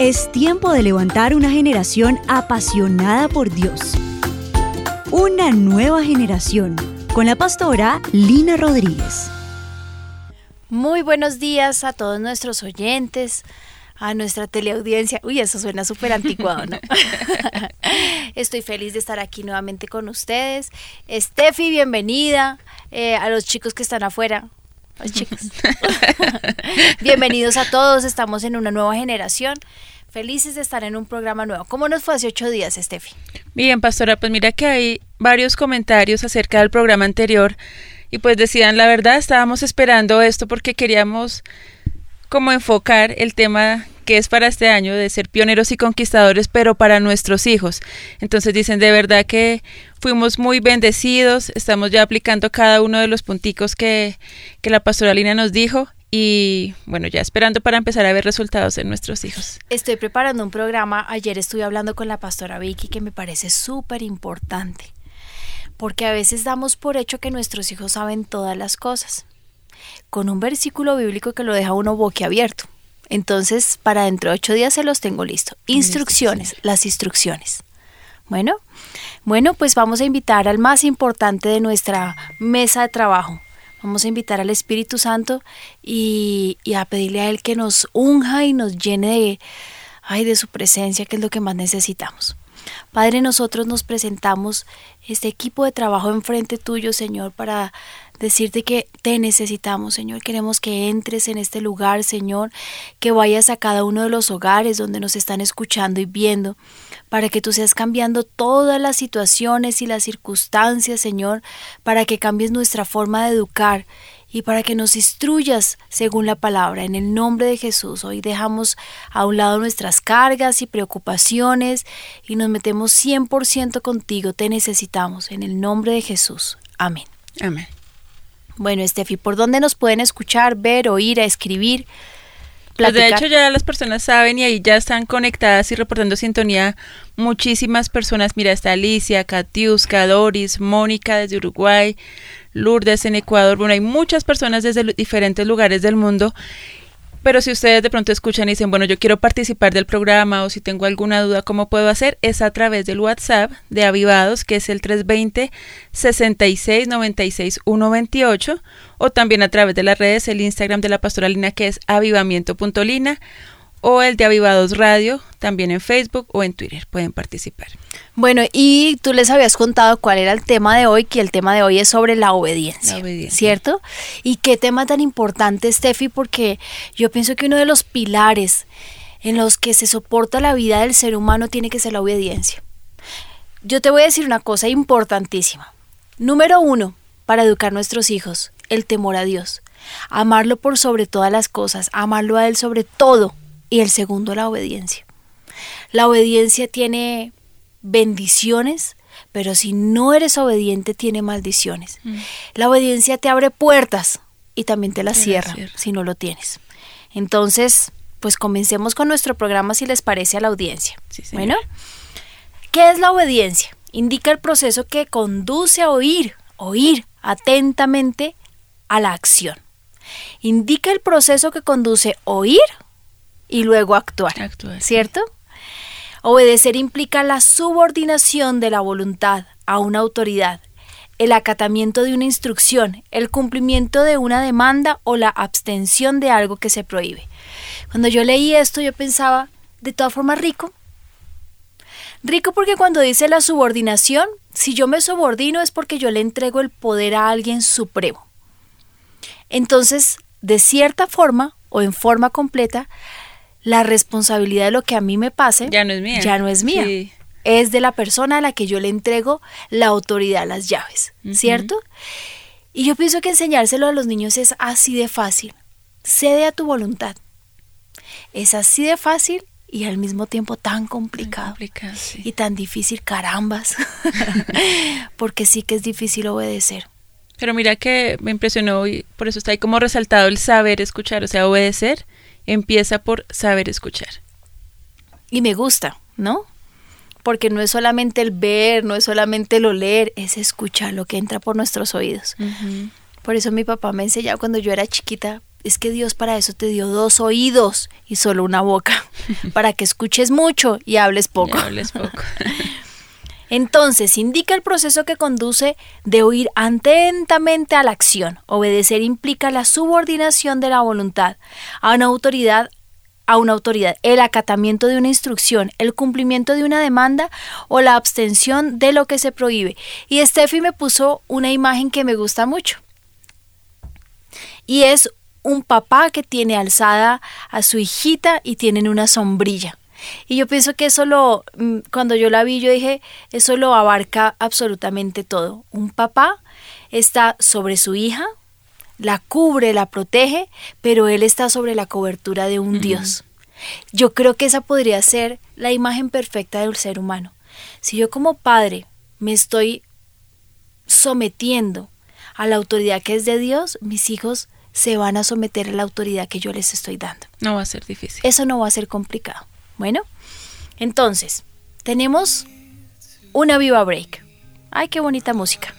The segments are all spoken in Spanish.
Es tiempo de levantar una generación apasionada por Dios. Una nueva generación con la pastora Lina Rodríguez. Muy buenos días a todos nuestros oyentes, a nuestra teleaudiencia. Uy, eso suena súper anticuado, ¿no? Estoy feliz de estar aquí nuevamente con ustedes. Steffi, bienvenida. Eh, a los chicos que están afuera. Chicos. Bienvenidos a todos. Estamos en una nueva generación. Felices de estar en un programa nuevo. ¿Cómo nos fue hace ocho días, Steffi? Bien, pastora, pues mira que hay varios comentarios acerca del programa anterior y pues decían, la verdad, estábamos esperando esto porque queríamos como enfocar el tema que es para este año de ser pioneros y conquistadores, pero para nuestros hijos. Entonces dicen, de verdad que fuimos muy bendecidos, estamos ya aplicando cada uno de los punticos que, que la pastoralina nos dijo y bueno, ya esperando para empezar a ver resultados en nuestros hijos. Estoy preparando un programa, ayer estuve hablando con la pastora Vicky que me parece súper importante, porque a veces damos por hecho que nuestros hijos saben todas las cosas, con un versículo bíblico que lo deja uno boquiabierto. Entonces, para dentro de ocho días se los tengo listo. Instrucciones, las instrucciones. Bueno, bueno, pues vamos a invitar al más importante de nuestra mesa de trabajo, Vamos a invitar al Espíritu Santo y, a pedirle a Él que nos unja y nos llene de, ay, de su presencia, que es lo que más necesitamos. Padre, nosotros nos presentamos este equipo de trabajo enfrente tuyo, Señor, para decirte que te necesitamos, Señor. Queremos que entres en este lugar, Señor, que vayas a cada uno de los hogares donde nos están escuchando y viendo, para que tú seas cambiando todas las situaciones y las circunstancias, Señor, para que cambies nuestra forma de educar y para que nos instruyas según la palabra. En el nombre de Jesús, hoy dejamos a un lado nuestras cargas y preocupaciones y nos metemos 100% contigo. Te necesitamos. En el nombre de Jesús. Amén. Amén. Bueno, Estefi, ¿por dónde nos pueden escuchar, ver, oír, escribir? Pues de hecho ya las personas saben y ahí ya están conectadas y reportando sintonía muchísimas personas. Mira, está Alicia, Katiuska, Doris, Mónica desde Uruguay, Lourdes en Ecuador. Bueno, hay muchas personas desde diferentes lugares del mundo pero si ustedes de pronto escuchan y dicen, bueno, yo quiero participar del programa o si tengo alguna duda, ¿cómo puedo hacer? Es a través del WhatsApp de Avivados, que es el 320 66 96 128, o también a través de las redes, el Instagram de la pastoralina, que es avivamiento.lina o el de Avivados Radio, también en Facebook o en Twitter pueden participar. Bueno, y tú les habías contado cuál era el tema de hoy, que el tema de hoy es sobre la obediencia, la obediencia. ¿cierto? Y qué tema tan importante, Steffi, porque yo pienso que uno de los pilares en los que se soporta la vida del ser humano tiene que ser la obediencia. Yo te voy a decir una cosa importantísima. Número uno, para educar a nuestros hijos, el temor a Dios. Amarlo por sobre todas las cosas, amarlo a Él sobre todo y el segundo la obediencia. La obediencia tiene bendiciones, pero si no eres obediente tiene maldiciones. Mm. La obediencia te abre puertas y también te las cierra, si no lo tienes. Entonces, pues comencemos con nuestro programa si les parece a la audiencia. bueno, ¿qué es la obediencia? Indica el proceso que conduce a oír, oír atentamente a la acción. Indica el proceso que conduce a oír y luego actuar, ¿cierto? Obedecer implica la subordinación de la voluntad a una autoridad, el acatamiento de una instrucción, el cumplimiento de una demanda o la abstención de algo que se prohíbe. Cuando yo leí esto yo pensaba, de todas formas, rico. Rico porque cuando dice la subordinación, si yo me subordino es porque yo le entrego el poder a alguien supremo. Entonces, de cierta forma o en forma completa, la responsabilidad de lo que a mí me pase ya no es mía. Ya no es mía. Es de la persona a la que yo le entrego la autoridad, las llaves, ¿cierto? Y yo pienso que enseñárselo a los niños es así de fácil. Cede a tu voluntad. Es así de fácil y al mismo tiempo tan complicado. Y tan difícil, carambas. Porque sí que es difícil obedecer. Pero mira que me impresionó y por eso está ahí como resaltado el saber escuchar, o sea, obedecer empieza por saber escuchar. Y me gusta, ¿no? Porque no es solamente el ver, no es solamente el oler, es escuchar lo que entra por nuestros oídos. Por eso mi papá me enseñaba cuando yo era chiquita, es que Dios para eso te dio dos oídos y solo una boca, para que escuches mucho y hables poco. hables poco. Entonces, indica el proceso que conduce de oír atentamente a la acción. Obedecer implica la subordinación de la voluntad a una autoridad a una autoridad, el acatamiento de una instrucción, el cumplimiento de una demanda o la abstención de lo que se prohíbe. Y Steffi me puso una imagen que me gusta mucho. Y es un papá que tiene alzada a su hijita y tienen una sombrilla. Y yo pienso que eso lo, mm, cuando yo la vi, yo dije, eso lo abarca absolutamente todo. Un papá está sobre su hija, la cubre, la protege, pero él está sobre la cobertura de un Dios. Yo creo que esa podría ser la imagen perfecta del ser humano. Si yo como padre me estoy sometiendo a la autoridad que es de Dios, mis hijos se van a someter a la autoridad que yo les estoy dando. No va a ser difícil. Eso no va a ser complicado. Bueno, entonces, tenemos una viva break. Ay, qué bonita música.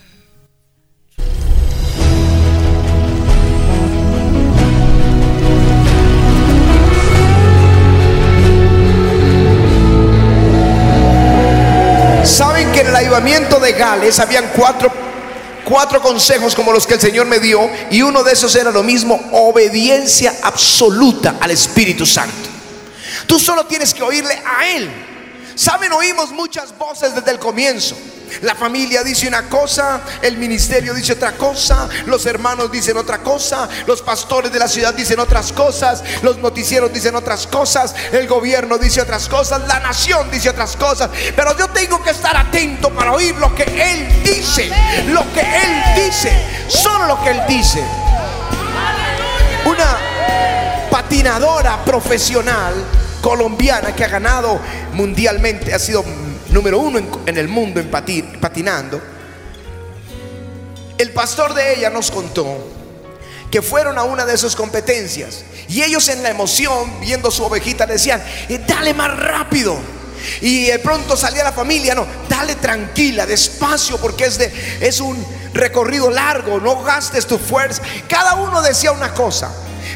Saben que en el ayudamiento de Gales habían cuatro, cuatro consejos como los que el Señor me dio y uno de esos era lo mismo, obediencia absoluta al Espíritu Santo. Tú solo tienes que oírle a Él. Saben, oímos muchas voces desde el comienzo. La familia dice una cosa, el ministerio dice otra cosa, los hermanos dicen otra cosa, los pastores de la ciudad dicen otras cosas, los noticieros dicen otras cosas, el gobierno dice otras cosas, la nación dice otras cosas. Pero yo tengo que estar atento para oír lo que Él dice, lo que Él dice, solo lo que Él dice. Una patinadora profesional colombiana que ha ganado mundialmente, ha sido número uno en, el mundo en patinando. El pastor de ella nos contó que fueron a una de sus competencias y ellos en la emoción, viendo su ovejita, decían, eh, dale más rápido. Y de pronto salía la familia, no, dale tranquila, despacio, porque es, de, es un recorrido largo, no gastes tu fuerza. Cada uno decía una cosa,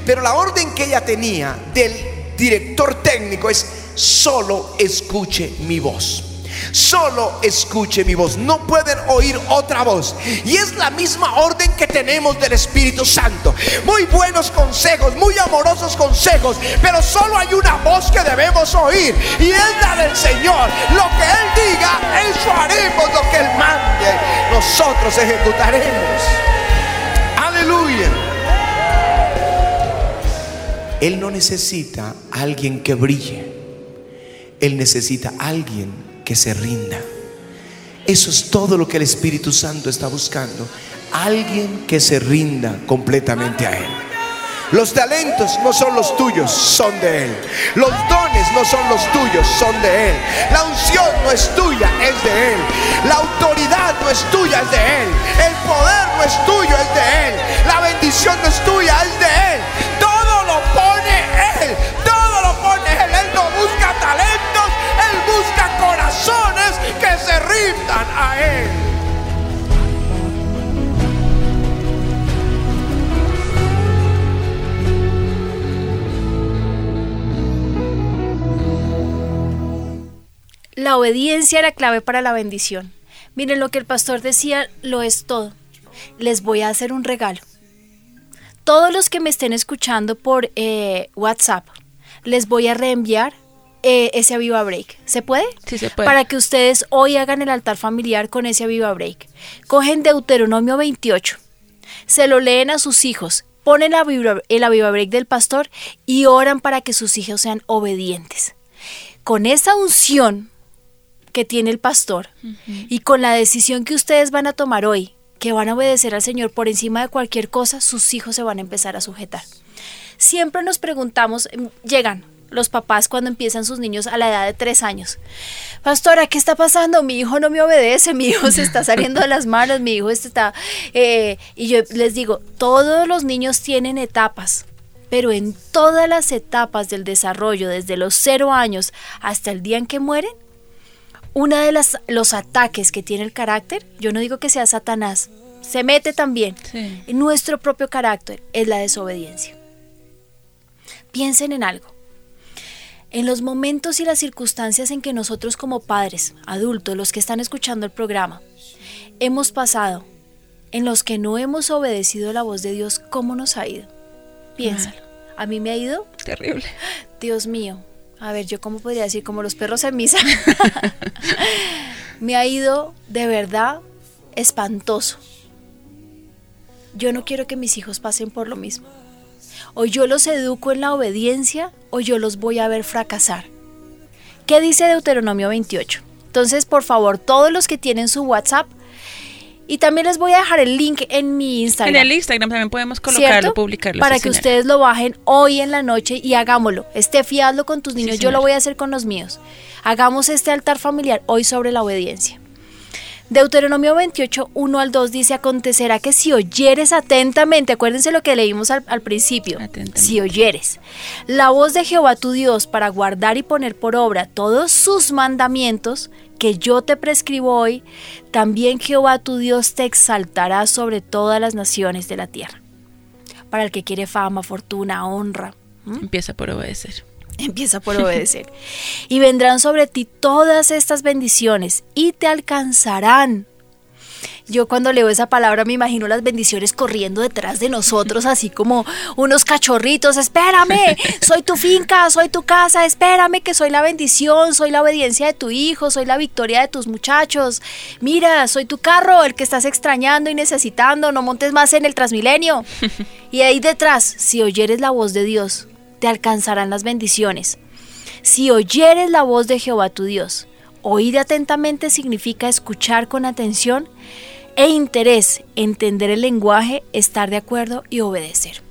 pero la orden que ella tenía del director técnico es, solo escuche mi voz. Solo escuche mi voz. No pueden oír otra voz. Y es la misma orden que tenemos del Espíritu Santo. Muy buenos consejos, muy amorosos consejos. Pero solo hay una voz que debemos oír. Y es la del Señor. Lo que Él diga, eso haremos. Lo que Él mande, nosotros ejecutaremos. Aleluya. Él no necesita alguien que brille. Él necesita alguien que se rinda. Eso es todo lo que el Espíritu Santo está buscando. Alguien que se rinda completamente a Él. Los talentos no son los tuyos, son de Él. Los dones no son los tuyos, son de Él. La unción no es tuya, es de Él. La autoridad no es tuya, es de Él. El poder no es tuyo, es de Él. La bendición no es tuya, es de Él. Se rindan a Él. La obediencia era clave para la bendición. Miren lo que el pastor decía, lo es todo. Les voy a hacer un regalo. Todos los que me estén escuchando por eh, WhatsApp, les voy a reenviar eh, ese Aviva Break. ¿Se puede? Sí, se puede. Para que ustedes hoy hagan el altar familiar con ese Aviva Break. Cogen Deuteronomio 28, se lo leen a sus hijos, ponen el Aviva Break del pastor y oran para que sus hijos sean obedientes. Con esa unción que tiene el pastor y con la decisión que ustedes van a tomar hoy, que van a obedecer al Señor por encima de cualquier cosa, sus hijos se van a empezar a sujetar. Siempre nos preguntamos, em, llegan, los papás cuando empiezan sus niños a la edad de tres años. Pastora, ¿qué está pasando? Mi hijo no me obedece, mi hijo se está saliendo de las manos, mi hijo está... Eh", y yo les digo, todos los niños tienen etapas, pero en todas las etapas del desarrollo, desde los cero años hasta el día en que mueren, uno de las, los ataques que tiene el carácter, yo no digo que sea Satanás, se mete también en nuestro propio carácter, es la desobediencia. Piensen en algo. En los momentos y las circunstancias en que nosotros como padres, adultos, los que están escuchando el programa, hemos pasado, en los que no hemos obedecido la voz de Dios, ¿cómo nos ha ido? Piénsalo. A mí me ha ido terrible. Dios mío. A ver, yo cómo podría decir como los perros en misa. me ha ido de verdad espantoso. Yo no quiero que mis hijos pasen por lo mismo. O yo los educo en la obediencia o yo los voy a ver fracasar. ¿Qué dice Deuteronomio 28? Entonces, por favor, todos los que tienen su WhatsApp, y también les voy a dejar el link en mi Instagram. En el Instagram también podemos colocarlo, publicarlo. Para que ustedes lo bajen hoy en la noche y hagámoslo. Estefi, hazlo con tus niños, yo lo voy a hacer con los míos. Hagamos este altar familiar hoy sobre la obediencia. Deuteronomio 28, 1 al 2 dice, acontecerá que si oyeres atentamente, acuérdense lo que leímos al, principio, si oyeres la voz de Jehová tu Dios para guardar y poner por obra todos sus mandamientos que yo te prescribo hoy, también Jehová tu Dios te exaltará sobre todas las naciones de la tierra. Para el que quiere fama, fortuna, honra. Empieza por obedecer. Empieza por obedecer. y vendrán sobre ti todas estas bendiciones y te alcanzarán. Yo cuando leo esa palabra me imagino las bendiciones corriendo detrás de nosotros, así como unos cachorritos, espérame, soy tu finca, soy tu casa, espérame que soy la bendición, soy la obediencia de tu hijo, soy la victoria de tus muchachos. Mira, soy tu carro, el que estás extrañando y necesitando, no montes más en el Transmilenio. Y ahí detrás, si oyeres la voz de Dios, alcanzarán las bendiciones. Si oyeres la voz de Jehová tu Dios, oír atentamente significa escuchar con atención e interés, entender el lenguaje, estar de acuerdo y obedecer.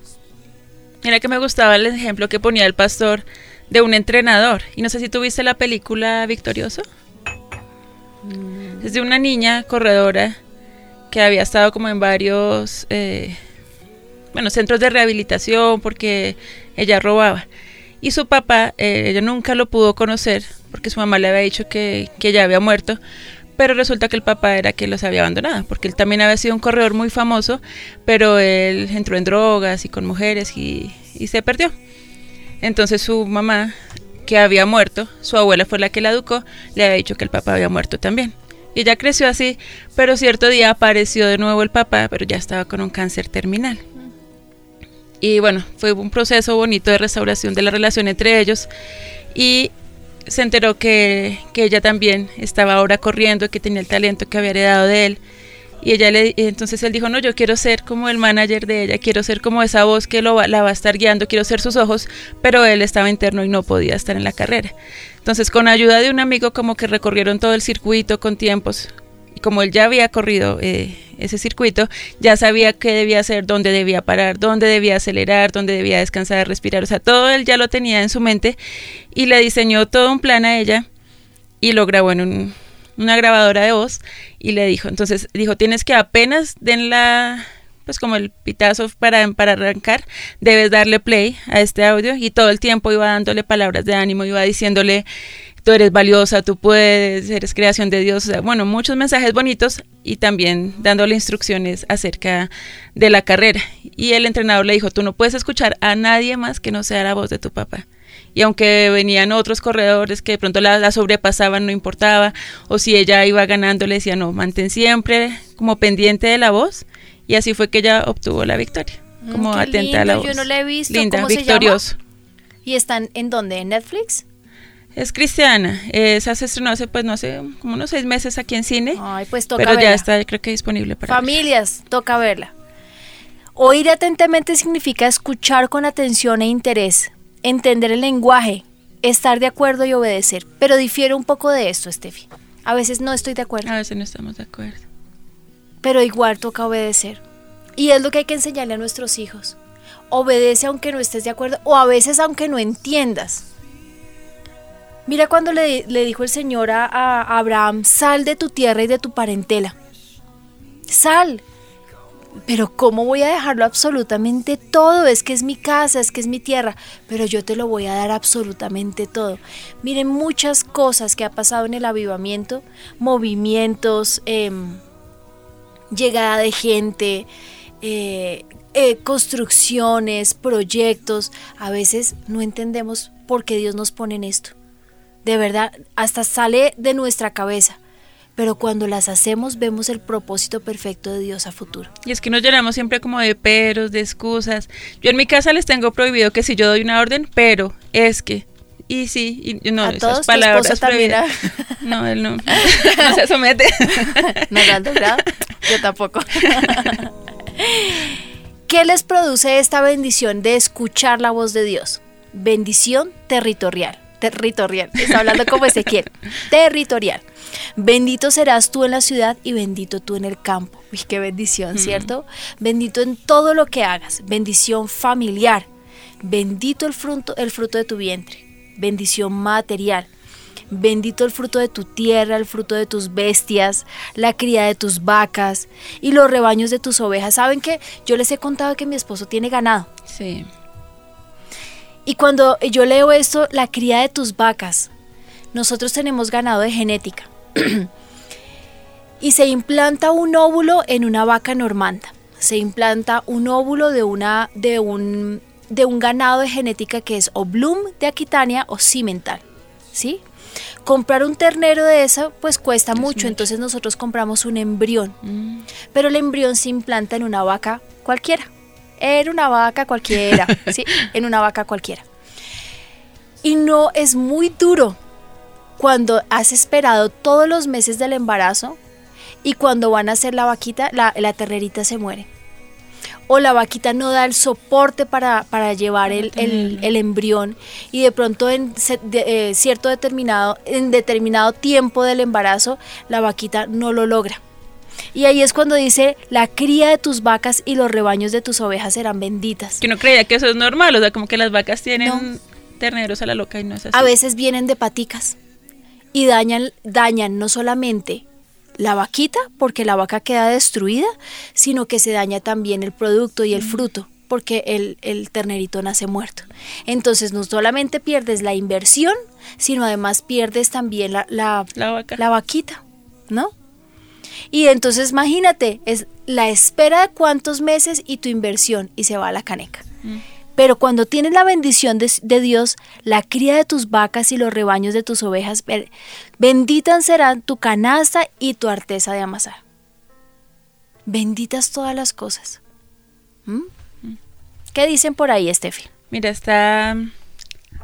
Mira que me gustaba el ejemplo que ponía el pastor de un entrenador. Y no sé si tuviste la película Victorioso. Es de una niña corredora que había estado como en varios eh, bueno, centros de rehabilitación porque ella robaba. Y su papá, eh, ella nunca lo pudo conocer porque su mamá le había dicho que, que ella había muerto, pero resulta que el papá era que los había abandonado, porque él también había sido un corredor muy famoso, pero él entró en drogas y con mujeres y, y se perdió. Entonces su mamá, que había muerto, su abuela fue la que la educó, le había dicho que el papá había muerto también. Y ella creció así, pero cierto día apareció de nuevo el papá, pero ya estaba con un cáncer terminal. Y bueno, fue un proceso bonito de restauración de la relación entre ellos. Y se enteró que, ella también estaba ahora corriendo, que tenía el talento que había heredado de él. Y ella le, entonces él dijo, no, yo quiero ser como el manager de ella, quiero ser como esa voz que lo, la va a estar guiando, quiero ser sus ojos, pero él estaba interno y no podía estar en la carrera. Entonces con ayuda de un amigo como que recorrieron todo el circuito con tiempos, como él ya había corrido eh, ese circuito, ya sabía qué debía hacer, dónde debía parar, dónde debía acelerar, dónde debía descansar, respirar, o sea, todo él ya lo tenía en su mente y le diseñó todo un plan a ella y lo grabó en una grabadora de voz y le dijo, entonces dijo, tienes que apenas den la pues como el pitazo para, para arrancar, debes darle play a este audio y todo el tiempo iba dándole palabras de ánimo, iba diciéndole tú eres valiosa, tú puedes, eres creación de Dios, o sea, bueno, muchos mensajes bonitos y también dándole instrucciones acerca de la carrera. Y el entrenador le dijo, tú no puedes escuchar a nadie más que no sea la voz de tu papá. Y aunque venían otros corredores que de pronto la, sobrepasaban, no importaba, o si ella iba ganando, le decía, no, mantén siempre como pendiente de la voz. Y así fue que ella obtuvo la victoria, mm, como atenta a la voz. Yo no la he visto. Linda, victorioso. ¿Y están en dónde? ¿En Netflix? Es cristiana. Esa se estrenó hace, pues, no sé, como unos seis meses aquí en cine. Ay, pues toca Pero ya está, creo que disponible para Familias, toca verla. Oír atentamente significa escuchar con atención e interés, entender el lenguaje, estar de acuerdo y obedecer. Pero difiere un poco de esto, Steffi. A veces no estoy de acuerdo. A veces no estamos de acuerdo. Pero igual toca obedecer. Y es lo que hay que enseñarle a nuestros hijos. Obedece aunque no estés de acuerdo o a veces aunque no entiendas Mira cuando le, dijo el Señor a, Abraham, sal de tu tierra y de tu parentela. Sal. Pero ¿cómo voy a dejarlo absolutamente todo? Es que es mi casa, es que es mi tierra, pero yo te lo voy a dar absolutamente todo. Miren muchas cosas que ha pasado en el avivamiento, movimientos, em, llegada de gente, eh, eh, construcciones, proyectos. A veces no entendemos por qué Dios nos pone en esto. De verdad, hasta sale de nuestra cabeza pero cuando las hacemos vemos el propósito perfecto de Dios a futuro. Y es que nos llenamos siempre como de peros, de excusas. Yo en mi casa les tengo prohibido que si yo doy una orden, pero es que y sí, y no, ¿A esas palabras también No, él no, no se somete. ¿No lo han Yo tampoco. ¿Qué les produce esta bendición de escuchar la voz de Dios? Bendición territorial. Territorial. Está hablando como Ezequiel. Territorial. Bendito serás tú en la ciudad y bendito tú en el campo. Uy, qué bendición, ¿cierto? Bendito en todo lo que hagas. Bendición familiar. Bendito el fruto, el fruto de tu vientre. Bendición material. Bendito el fruto de tu tierra, el fruto de tus bestias, la cría de tus vacas y los rebaños de tus ovejas. ¿Saben que Yo les he contado que mi esposo tiene ganado. Sí. Y cuando yo leo esto, la cría de tus vacas, nosotros tenemos ganado de genética. y se implanta un óvulo en una vaca normanda. Se implanta un óvulo de, una, de, un, de un ganado de genética que es o Bloom de Aquitania o Cimental. ¿Sí? Comprar un ternero de eso pues cuesta mucho, entonces nosotros compramos un embrión. Mm. Pero el embrión se implanta en una vaca cualquiera. En una vaca cualquiera, ¿sí? En una vaca cualquiera. Y no es muy duro cuando has esperado todos los meses del embarazo y cuando van a hacer la vaquita, la, la terrerita se muere. O la vaquita no da el soporte para, llevar el, embrión y de pronto en eh, cierto determinado, en determinado tiempo del embarazo la vaquita no lo logra. Y ahí es cuando dice, la cría de tus vacas y los rebaños de tus ovejas serán benditas. Que no creía que eso es normal, o sea, como que las vacas tienen terneros a la loca y no es así. A veces vienen de paticas y dañan, dañan no solamente la vaquita, porque la vaca queda destruida, sino que se daña también el producto y el fruto, porque el, el ternerito nace muerto. Entonces no solamente pierdes la inversión, sino además pierdes también la, la, la vaquita, ¿no? Y entonces imagínate, es la espera de cuántos meses y tu inversión y se va a la caneca. Mm. Pero cuando tienes la bendición de, Dios, la cría de tus vacas y los rebaños de tus ovejas, benditas serán tu canasta y tu arteza de amasar. Benditas todas las cosas. ¿Mm? ¿Qué dicen por ahí, Estefi? Mira, está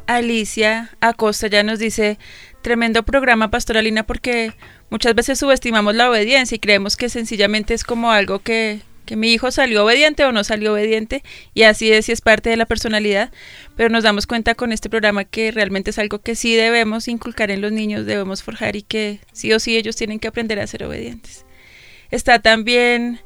Alicia Acosta ya nos dice, tremendo programa pastoralina porque muchas veces subestimamos la obediencia y creemos que sencillamente es como algo que, que mi hijo salió obediente o no salió obediente y así es y es parte de la personalidad, pero nos damos cuenta con este programa que realmente es algo que sí debemos inculcar en los niños, debemos forjar y que sí o sí ellos tienen que aprender a ser obedientes. Está también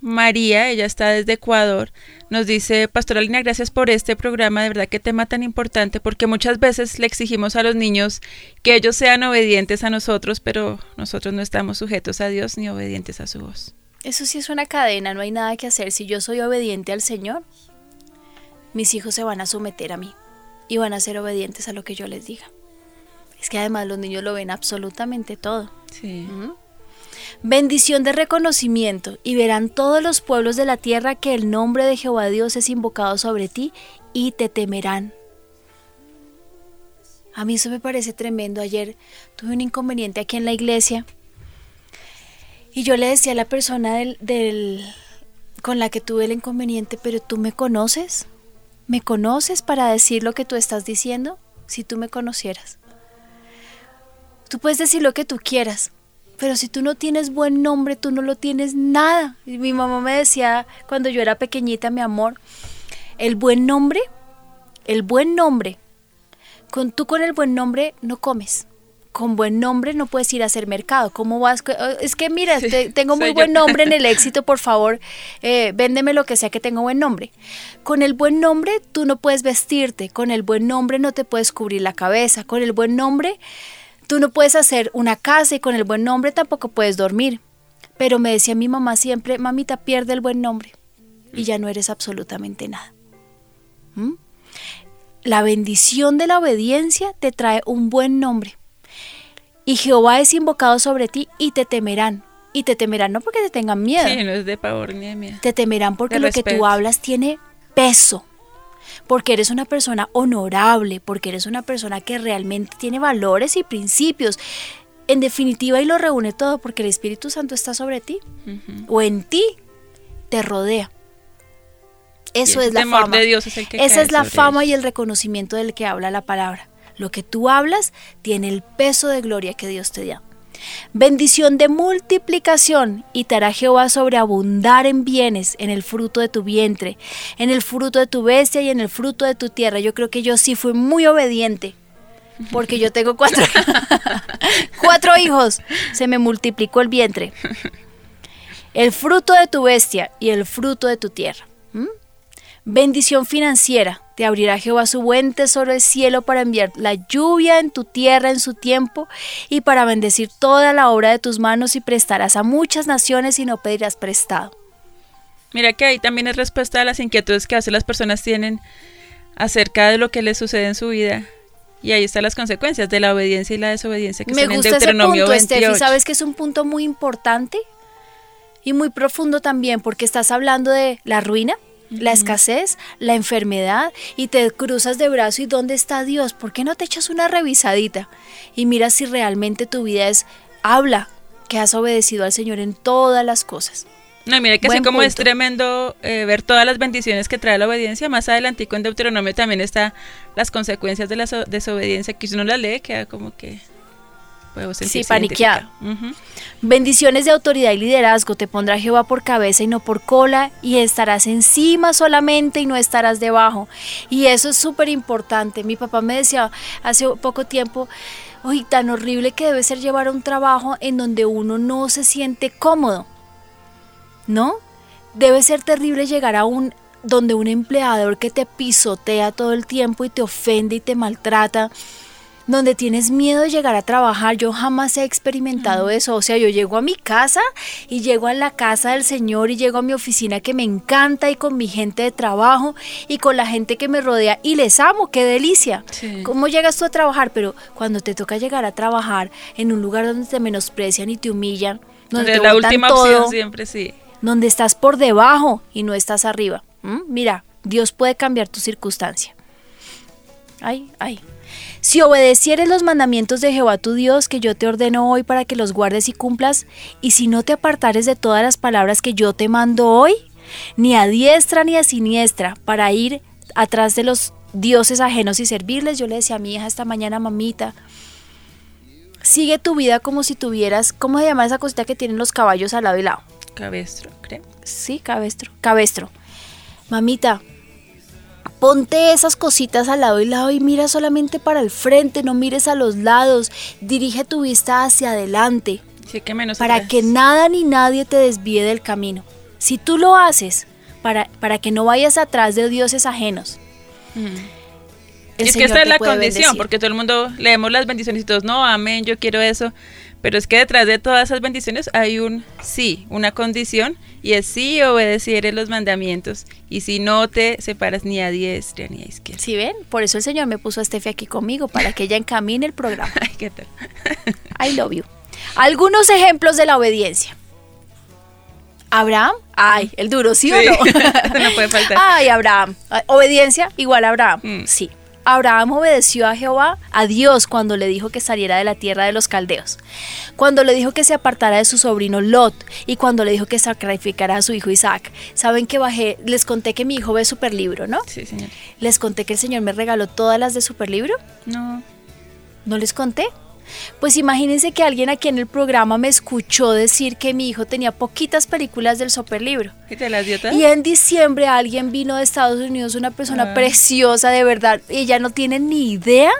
María, ella está desde Ecuador, nos dice, Pastoralina, gracias por este programa, de verdad qué tema tan importante, porque muchas veces le exigimos a los niños que ellos sean obedientes a nosotros, pero nosotros no estamos sujetos a Dios ni obedientes a su voz. Eso sí es una cadena, no hay nada que hacer. Si yo soy obediente al Señor, mis hijos se van a someter a mí y van a ser obedientes a lo que yo les diga. Es que además los niños lo ven absolutamente todo. Sí. Bendición de reconocimiento y verán todos los pueblos de la tierra que el nombre de Jehová Dios es invocado sobre ti y te temerán. A mí eso me parece tremendo. Ayer tuve un inconveniente aquí en la iglesia y yo le decía a la persona del, con la que tuve el inconveniente, pero tú me conoces, me conoces para decir lo que tú estás diciendo, si tú me conocieras. Tú puedes decir lo que tú quieras, pero si tú no tienes buen nombre, tú no lo tienes nada. Y mi mamá me decía cuando yo era pequeñita, mi amor, el buen nombre, el buen nombre, con tú con el buen nombre no comes con buen nombre no puedes ir a hacer mercado. ¿Cómo vas? Eh, es que mira, tengo muy buen nombre en el éxito, por favor, eh, véndeme lo que sea que tenga buen nombre. Con el buen nombre tú no puedes vestirte, con el buen nombre no te puedes cubrir la cabeza, con el buen nombre tú no puedes hacer una casa y con el buen nombre tampoco puedes dormir. Pero me decía mi mamá siempre, mamita, pierde el buen nombre y ya no eres absolutamente nada. ¿Mm? La bendición de la obediencia te trae un buen nombre y Jehová es invocado sobre ti y te temerán. Y te temerán no porque te tengan miedo. Sí, no es de pavor ni de miedo. Te temerán porque lo que tú hablas tiene peso. Porque eres una persona honorable, porque eres una persona que realmente tiene valores y principios. En definitiva, y lo reúne todo porque el Espíritu Santo está sobre ti o en ti, te rodea. Eso es la fama. De Dios es el que Esa es la fama y el reconocimiento del que habla la palabra. Lo que tú hablas tiene el peso de gloria que Dios te da. Bendición de multiplicación y te hará Jehová sobreabundar en bienes, en el fruto de tu vientre, en el fruto de tu bestia y en el fruto de tu tierra. Yo creo que yo sí fui muy obediente porque yo tengo cuatro, cuatro hijos. Se me multiplicó el vientre. El fruto de tu bestia y el fruto de tu tierra. Bendición financiera. Te abrirá Jehová su buen tesoro del cielo para enviar la lluvia en tu tierra en su tiempo y para bendecir toda la obra de tus manos y prestarás a muchas naciones y no pedirás prestado. Mira que ahí también es respuesta a las inquietudes que veces las personas tienen acerca de lo que les sucede en su vida. Y ahí están las consecuencias de la obediencia y la desobediencia que Me están gusta en Deuteronomio ese punto, Steffi. ¿Sabes que es un punto muy importante? Y muy profundo también, porque estás hablando de la ruina, la escasez, la enfermedad y te cruzas de brazo y ¿dónde está Dios? ¿Por qué no te echas una revisadita y miras si realmente tu vida es, habla que has obedecido al Señor en todas las cosas? No, mira que así como es tremendo eh, ver todas las bendiciones que trae la obediencia, más adelante en Deuteronomio también está las consecuencias de la desobediencia, que si uno la lee queda como que sí, paniqueado. Bendiciones de autoridad y liderazgo te pondrá Jehová por cabeza y no por cola, y estarás encima solamente y no estarás debajo. Y eso es súper importante. Mi papá me decía hace poco tiempo, uy, tan horrible que debe ser llevar un trabajo en donde uno no se siente cómodo. ¿No? Debe ser terrible llegar a un donde un empleador que te pisotea todo el tiempo y te ofende y te maltrata donde tienes miedo de llegar a trabajar. Yo jamás he experimentado eso. O sea, yo llego a mi casa y llego a la casa del Señor y llego a mi oficina que me encanta y con mi gente de trabajo y con la gente que me rodea y les amo. ¡Qué delicia! ¿Cómo llegas tú a trabajar? Pero cuando te toca llegar a trabajar en un lugar donde te menosprecian y te humillan, donde te la última opción siempre sí. Donde estás por debajo y no estás arriba. Mira, Dios puede cambiar tu circunstancia. Ay, ay. Si obedecieres los mandamientos de Jehová tu Dios que yo te ordeno hoy para que los guardes y cumplas, y si no te apartares de todas las palabras que yo te mando hoy, ni a diestra ni a siniestra, para ir atrás de los dioses ajenos y servirles, yo le decía a mi hija esta mañana, mamita, sigue tu vida como si tuvieras, ¿cómo se llama esa cosita que tienen los caballos al lado y lado? Cabestro, creo. Sí, cabestro, cabestro. Mamita, Ponte esas cositas al lado y lado y mira solamente para el frente, no mires a los lados, dirige tu vista hacia adelante. que menos para que nada ni nadie te desvíe del camino. Si tú lo haces para, para que no vayas atrás de dioses ajenos. es que esta es la condición, porque todo el mundo leemos las bendiciones y todos, no, amén, yo quiero eso. Pero es que detrás de todas esas bendiciones hay un sí, una condición, y es sí obedeciere los mandamientos, y si no te separas ni a diestra ni a izquierda. Sí, ven, por eso el Señor me puso a Estefi aquí conmigo, para que ella encamine el programa. Ay, ¿qué tal? I love you. Algunos ejemplos de la obediencia. Abraham, ay, el duro, ¿sí, o no? no puede faltar. Ay, Abraham. Obediencia igual a Abraham. Mm. Sí. Abraham obedeció a Jehová, a Dios, cuando le dijo que saliera de la tierra de los caldeos, cuando le dijo que se apartara de su sobrino Lot y cuando le dijo que sacrificara a su hijo Isaac. Saben que bajé, les conté que mi hijo ve Superlibro, ¿no? Sí, señor. Les conté que el Señor me regaló todas las de Superlibro. No. ¿No les conté? Pues imagínense que alguien aquí en el programa me escuchó decir que mi hijo tenía poquitas películas del superlibro. ¿Y te las dio Y en diciembre alguien vino de Estados Unidos, una persona ah. preciosa de verdad. Ella no tiene ni idea,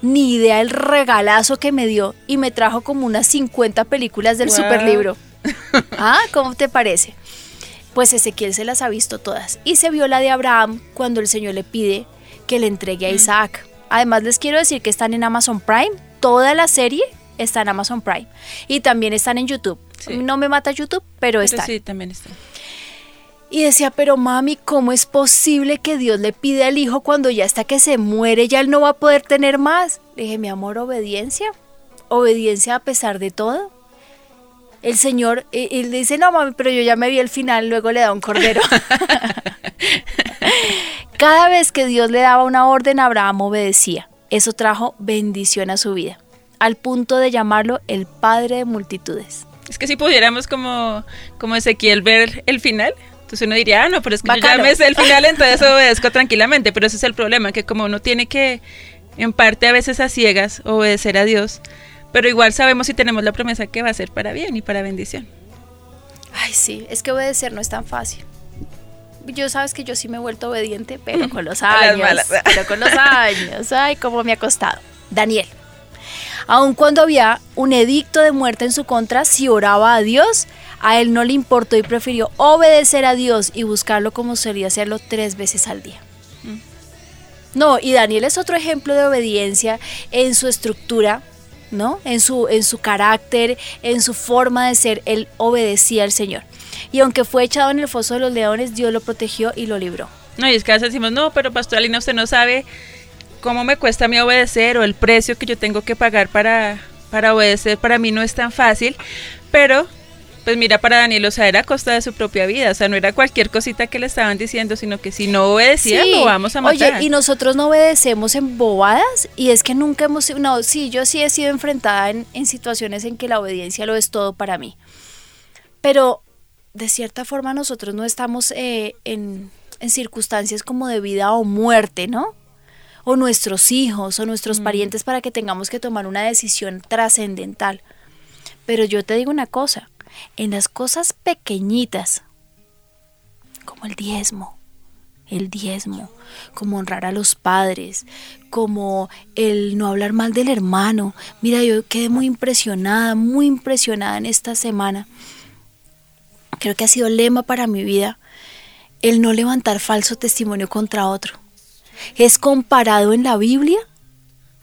ni idea el regalazo que me dio. Y me trajo como unas 50 películas del superlibro. ¿Ah? ¿Cómo te parece? Pues Ezequiel se las ha visto todas. Y se vio la de Abraham cuando el Señor le pide que le entregue a mm. Isaac. Además les quiero decir que están en Amazon Prime toda la serie está en Amazon Prime y también están en YouTube. No me mata YouTube, pero, está. Sí, también está. Y decía, pero mami, ¿cómo es posible que Dios le pide al hijo cuando ya está que se muere, ya él no va a poder tener más? Le dije, mi amor, obediencia. Obediencia a pesar de todo. el Señor, él dice, no mami, pero yo ya me vi el final, luego le da un cordero. Cada vez que Dios le daba una orden, Abraham obedecía. Eso trajo bendición a su vida, al punto de llamarlo el padre de multitudes. Es que si pudiéramos como, como Ezequiel ver el final, entonces uno diría, ah, no, pero es que yo ya me sé el final, entonces obedezco tranquilamente, pero ese es el problema, que como uno tiene que, en parte a veces a ciegas, obedecer a Dios, pero igual sabemos si tenemos la promesa que va a ser para bien y para bendición. Ay, sí, es que obedecer no es tan fácil. Yo sabes que yo sí me he vuelto obediente, pero con los años. pero con los años. Ay, cómo me ha costado. Daniel. Aun cuando había un edicto de muerte en su contra, si oraba a Dios, a él no le importó y prefirió obedecer a Dios y buscarlo como solía hacerlo tres veces al día. Mm. No, y Daniel es otro ejemplo de obediencia en su estructura, ¿no? En su, en su carácter, en su forma de ser, él obedecía al Señor. Y aunque fue echado en el foso de los leones, Dios lo protegió y lo libró. No, y es que a veces decimos, no, pero Pastor Alina, usted no sabe cómo me cuesta a mí obedecer o el precio que yo tengo que pagar para, para obedecer. Para mí no es tan fácil, pero pues mira, para Daniel, o sea, era a costa de su propia vida, o sea, no era cualquier cosita que le estaban diciendo, sino que si no obedecía, lo vamos a matar. Oye, y nosotros no obedecemos en bobadas, y es que nunca hemos, no, sí, yo sí he sido enfrentada en, situaciones en que la obediencia lo es todo para mí, pero de cierta forma nosotros no estamos eh, en, en circunstancias como de vida o muerte, ¿no? O nuestros hijos o nuestros mm. parientes para que tengamos que tomar una decisión trascendental. Pero yo te digo una cosa, en las cosas pequeñitas, como el diezmo, el diezmo, como honrar a los padres, como el no hablar mal del hermano. Mira, yo quedé muy impresionada, muy impresionada en esta semana. Creo que ha sido lema para mi vida el no levantar falso testimonio contra otro. Es comparado en la Biblia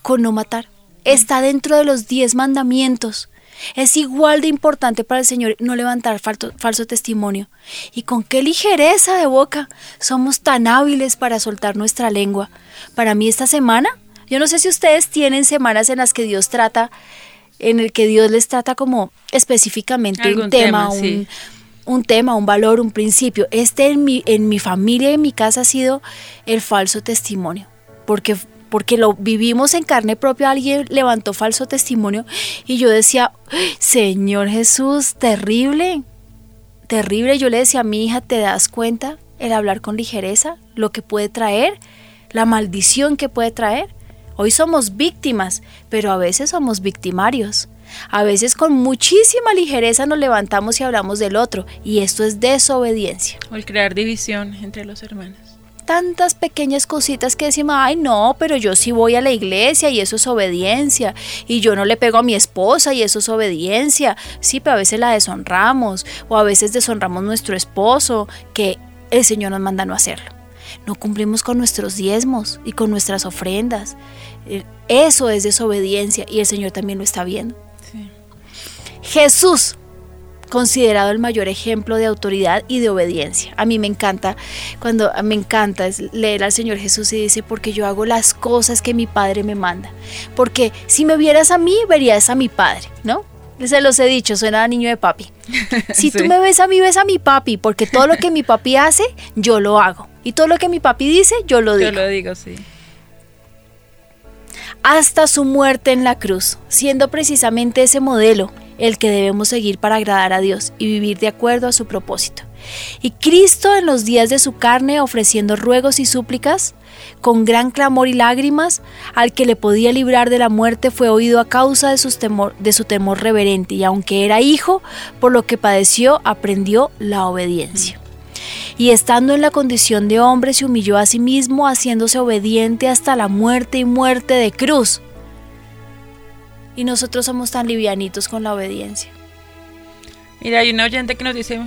con no matar. Está dentro de los diez mandamientos. Es igual de importante para el Señor no levantar falso, testimonio. Y con qué ligereza de boca somos tan hábiles para soltar nuestra lengua. Para mí esta semana, yo no sé si ustedes tienen semanas en las que Dios trata, en el que Dios les trata como específicamente un tema, un, un, tema, un valor, un principio. Este en mi, en mi familia y en mi casa ha sido el falso testimonio. Porque porque lo vivimos en carne propia, alguien levantó falso testimonio y yo decía, Señor Jesús, terrible, terrible. Yo le decía a mi hija, ¿te das cuenta el hablar con ligereza, lo que puede traer, la maldición que puede traer? Hoy somos víctimas, pero a veces somos victimarios. A veces con muchísima ligereza nos levantamos y hablamos del otro, y esto es desobediencia. O el crear división entre los hermanos tantas pequeñas cositas que decimos, ay no, pero yo sí voy a la iglesia y eso es obediencia, y yo no le pego a mi esposa y eso es obediencia, sí, pero a veces la deshonramos, o a veces deshonramos nuestro esposo, que el Señor nos manda no hacerlo. No cumplimos con nuestros diezmos y con nuestras ofrendas. Eh, eso es desobediencia y el Señor también lo está viendo. Jesús considerado el mayor ejemplo de autoridad y de obediencia. A mí me encanta, cuando me encanta es leer al Señor Jesús y dice, porque yo hago las cosas que mi Padre me manda. Porque si me vieras a mí, verías a mi Padre, ¿no? Se los he dicho, suena a niño de papi. Si tú me ves a mí, ves a mi papi, porque todo lo que mi papi hace, yo lo hago. Y todo lo que mi papi dice, yo lo digo. Yo lo digo, sí hasta su muerte en la cruz, siendo precisamente ese modelo el que debemos seguir para agradar a Dios y vivir de acuerdo a su propósito. Y Cristo en los días de su carne ofreciendo ruegos y súplicas, con gran clamor y lágrimas, al que le podía librar de la muerte fue oído a causa de, temor, de su temor reverente, y aunque era hijo, por lo que padeció, aprendió la obediencia y estando en la condición de hombre se humilló a sí mismo, haciéndose obediente hasta la muerte y muerte de cruz. Y nosotros somos tan livianitos con la obediencia. Mira, hay una oyente que nos dice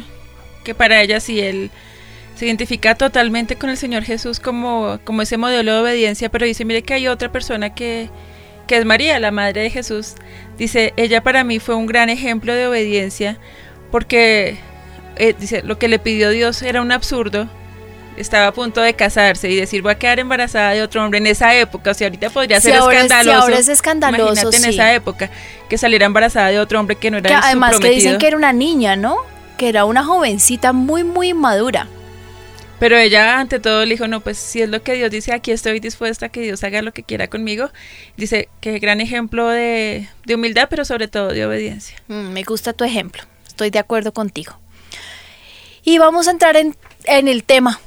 que para ella si él se identifica totalmente con el Señor Jesús como, como ese modelo de obediencia, pero dice, mire que hay otra persona que, que es María, la madre de Jesús. Dice, ella para mí fue un gran ejemplo de obediencia porque eh, dice, lo que le pidió Dios era un absurdo, estaba a punto de casarse y decir voy a quedar embarazada de otro hombre en esa época, o sea, ahorita podría ser escandaloso. ahora es escandaloso. Imagínate en esa época que saliera embarazada de otro hombre que no era que Además que dicen que era una niña, ¿no? Que era una jovencita muy muy madura. Pero ella ante todo le dijo, no, pues si es lo que Dios dice, aquí estoy dispuesta a que Dios haga lo que quiera conmigo. Dice que gran ejemplo de, humildad, pero sobre todo de obediencia. Mm, me gusta tu ejemplo, estoy de acuerdo contigo. Y vamos a entrar en, en el tema.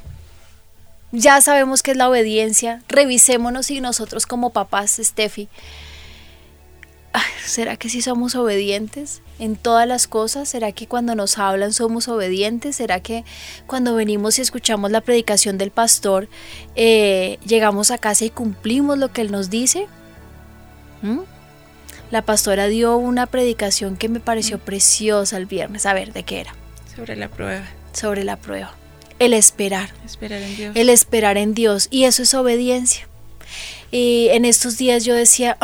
Ya sabemos qué es la obediencia. Revisémonos y nosotros como papás, Steffi, ¿será que sí somos obedientes en todas las cosas? ¿Será que cuando nos hablan somos obedientes? ¿Será que cuando venimos y escuchamos la predicación del pastor, eh, llegamos a casa y cumplimos lo que él nos dice? ¿Mm? La pastora dio una predicación que me pareció preciosa el viernes. A ver, ¿de qué era? Sobre la prueba. Sobre la prueba. El esperar. Esperar en Dios. El esperar en Dios. Y eso es obediencia. Y en estos días yo decía,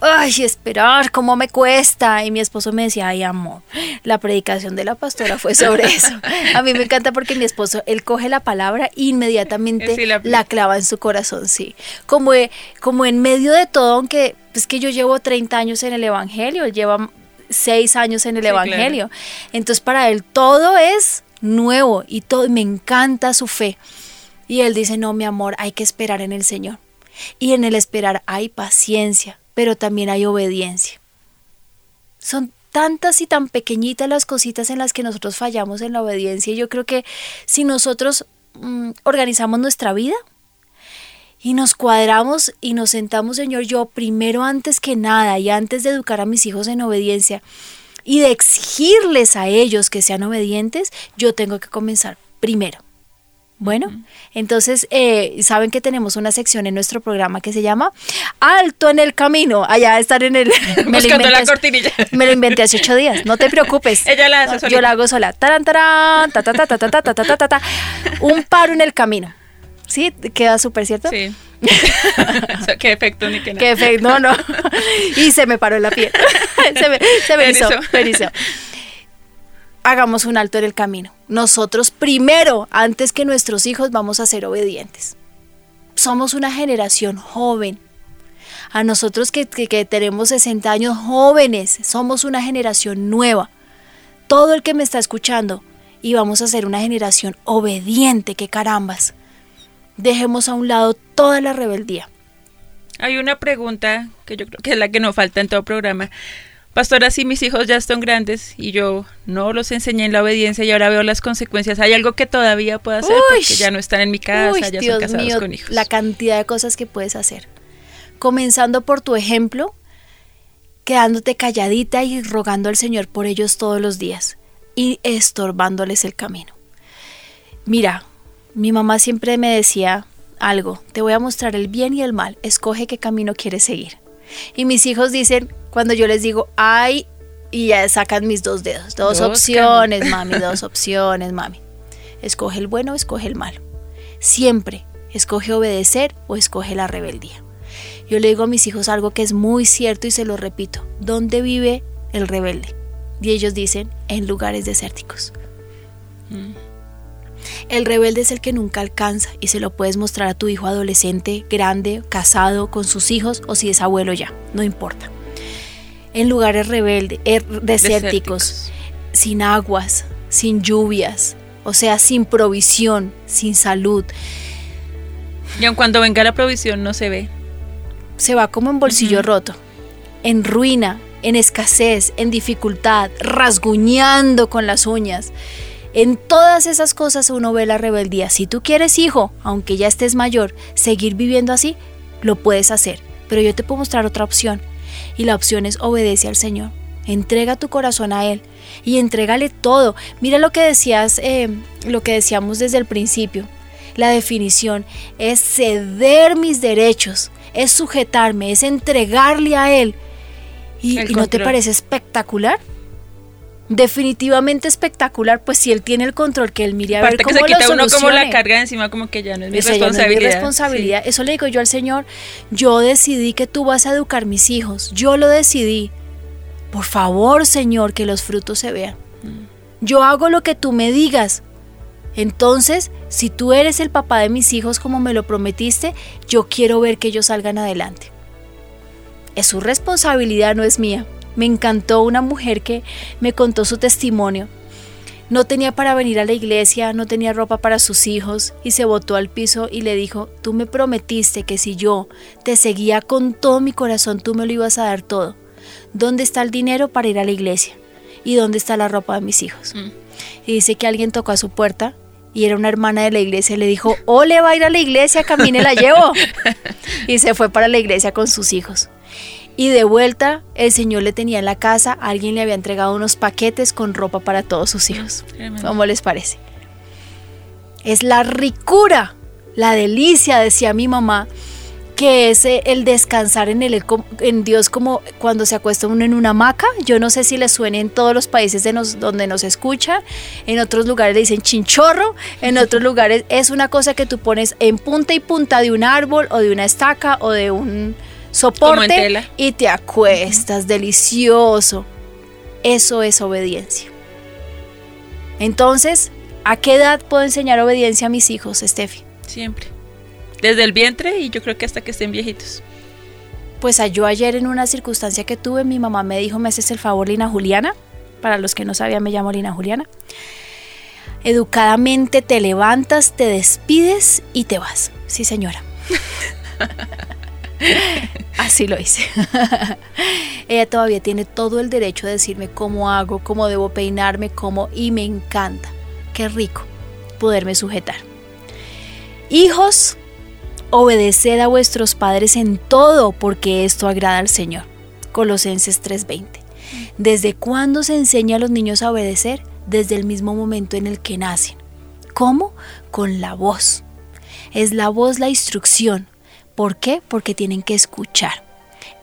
ay, esperar, cómo me cuesta. Y mi esposo me decía, ay, amor, la predicación de la pastora fue sobre eso. A mí me encanta porque mi esposo, él coge la palabra e inmediatamente la... clava en su corazón, sí. Como, como en medio de todo, aunque es que yo llevo 30 años en el Evangelio, él lleva 6 años en el Evangelio. Entonces para él todo es nuevo y todo, me encanta su fe. Y él dice, no, mi amor, hay que esperar en el Señor. Y en el esperar hay paciencia, pero también hay obediencia. Son tantas y tan pequeñitas las cositas en las que nosotros fallamos en la obediencia. Y yo creo que si nosotros mm, organizamos nuestra vida y nos cuadramos y nos sentamos, Señor, yo primero antes que nada y antes de educar a mis hijos en obediencia y de exigirles a ellos que sean obedientes, yo tengo que comenzar primero. Bueno, entonces eh, saben que tenemos una sección en nuestro programa que se llama Alto en el Camino. Allá están en el. Me Buscando la cortinilla. Me lo inventé hace ocho días. No te preocupes. Ella la hace sola. Yo la hago sola. Taran, taran, ta, ta, ta, Un paro en el camino. ¿Sí? Queda súper cierto. Sí. qué efecto ni qué nada. Qué efecto, no, no. Y se me paró la piel. se me, se me hagamos un alto en el camino. Nosotros primero, antes que nuestros hijos, vamos a ser obedientes. Somos una generación joven. A nosotros que, tenemos 60 años jóvenes, somos una generación nueva. Todo el que me está escuchando, y vamos a ser una generación obediente, que carambas. Dejemos a un lado toda la rebeldía. Hay una pregunta que yo creo que es la que nos falta en todo programa. Pastora, si mis hijos ya están grandes y yo no los enseñé en la obediencia y ahora veo las consecuencias, ¿hay algo que todavía pueda hacer? porque ya no están en mi casa, ya son casados con hijos. La cantidad de cosas que puedes hacer. Comenzando por tu ejemplo, quedándote calladita y rogando al Señor por ellos todos los días y estorbándoles el camino. Mira, mi mamá siempre me decía algo, te voy a mostrar el bien y el mal, escoge qué camino quieres seguir. Y mis hijos dicen, cuando yo les digo, ay, y ya sacan mis dos dedos. Dos, opciones, mami, dos opciones, mami. Escoge el bueno o escoge el malo. Siempre escoge obedecer o escoge la rebeldía. Yo le digo a mis hijos algo que es muy cierto y se lo repito. ¿Dónde vive el rebelde? Y ellos dicen, en lugares desérticos. Mm. El rebelde es el que nunca alcanza y se lo puedes mostrar a tu hijo adolescente, grande, casado, con sus hijos o si es abuelo ya, no importa. En lugares rebeldes, er, desérticos, sin aguas, sin lluvias, o sea, sin provisión, sin salud. Y aun cuando venga la provisión no se ve. Se va como en bolsillo roto, en ruina, en escasez, en dificultad, rasguñando con las uñas. En todas esas cosas uno ve la rebeldía. Si tú quieres, hijo, aunque ya estés mayor, seguir viviendo así, lo puedes hacer. Pero yo te puedo mostrar otra opción. Y la opción es obedece al Señor. Entrega tu corazón a Él y entrégale todo. Mira lo que decías, eh, lo que decíamos desde el principio. La definición es ceder mis derechos, es sujetarme, es entregarle a Él. ¿Y, ¿y no te parece espectacular? Definitivamente espectacular, pues si él tiene el control, que él mire a ver cómo que se quita uno como la carga encima, como que ya no es mi responsabilidad. responsabilidad. Eso le digo yo al Señor, yo decidí que tú vas a educar mis hijos, yo lo decidí. Por favor, Señor, que los frutos se vean. Mm. Yo hago lo que tú me digas. Entonces, si tú eres el papá de mis hijos como me lo prometiste, yo quiero ver que ellos salgan adelante. Es su responsabilidad, no es mía. Me encantó una mujer que me contó su testimonio. No tenía para venir a la iglesia, no tenía ropa para sus hijos y se botó al piso y le dijo, tú me prometiste que si yo te seguía con todo mi corazón, tú me lo ibas a dar todo. ¿Dónde está el dinero para ir a la iglesia? ¿Y dónde está la ropa de mis hijos? Mm. Y dice que alguien tocó a su puerta y era una hermana de la iglesia y le dijo, ole, va a ir a la iglesia, camine, la llevo. y se fue para la iglesia con sus hijos. Y de vuelta, el señor le tenía en la casa, alguien le había entregado unos paquetes con ropa para todos sus hijos. ¿Cómo les parece? Es la ricura, la delicia, decía mi mamá, que es eh, el descansar en, el, en Dios como cuando se acuesta uno en una hamaca. Yo no sé si le suene en todos los países de donde nos escuchan. En otros lugares le dicen chinchorro. En otros lugares es una cosa que tú pones en punta y punta de un árbol o de una estaca o de un soporte y te acuestas. Delicioso. Eso es obediencia. Entonces, ¿a qué edad puedo enseñar obediencia a mis hijos, Steffi? Siempre. Desde el vientre y yo creo que hasta que estén viejitos. Pues yo ayer en una circunstancia que tuve, mi mamá me dijo, ¿me haces el favor, Lina Juliana? Para los que no sabían, me llamo Lina Juliana. Educadamente te levantas, te despides y te vas. Sí, señora. Así lo hice. Ella todavía tiene todo el derecho de decirme cómo hago, cómo debo peinarme, cómo... Y me encanta. Qué rico poderme sujetar. Hijos, Obedeced a vuestros padres en todo, porque esto agrada al Señor. Colosenses 3:20. ¿Desde cuándo se enseña a los niños a obedecer? Desde el mismo momento en el que nacen. ¿Cómo? Con la voz. Es la voz la instrucción. ¿Por qué? Porque tienen que escuchar.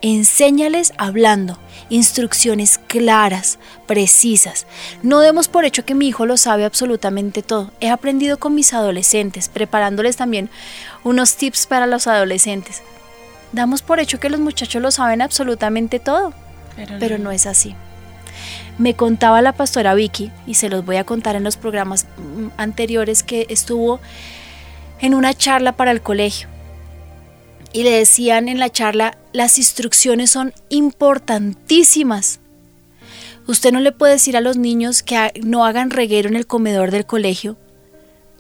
Enséñales hablando, instrucciones claras, precisas. No demos por hecho que mi hijo lo sabe absolutamente todo. He aprendido con mis adolescentes, preparándoles también unos tips para los adolescentes. Damos por hecho que los muchachos lo saben absolutamente todo, pero no, es así. Me contaba la pastora Vicky, y se los voy a contar en los programas mm, anteriores, que estuvo en una charla para el colegio y le decían en la charla, las instrucciones son importantísimas. Usted no le puede decir a los niños que no hagan reguero en el comedor del colegio.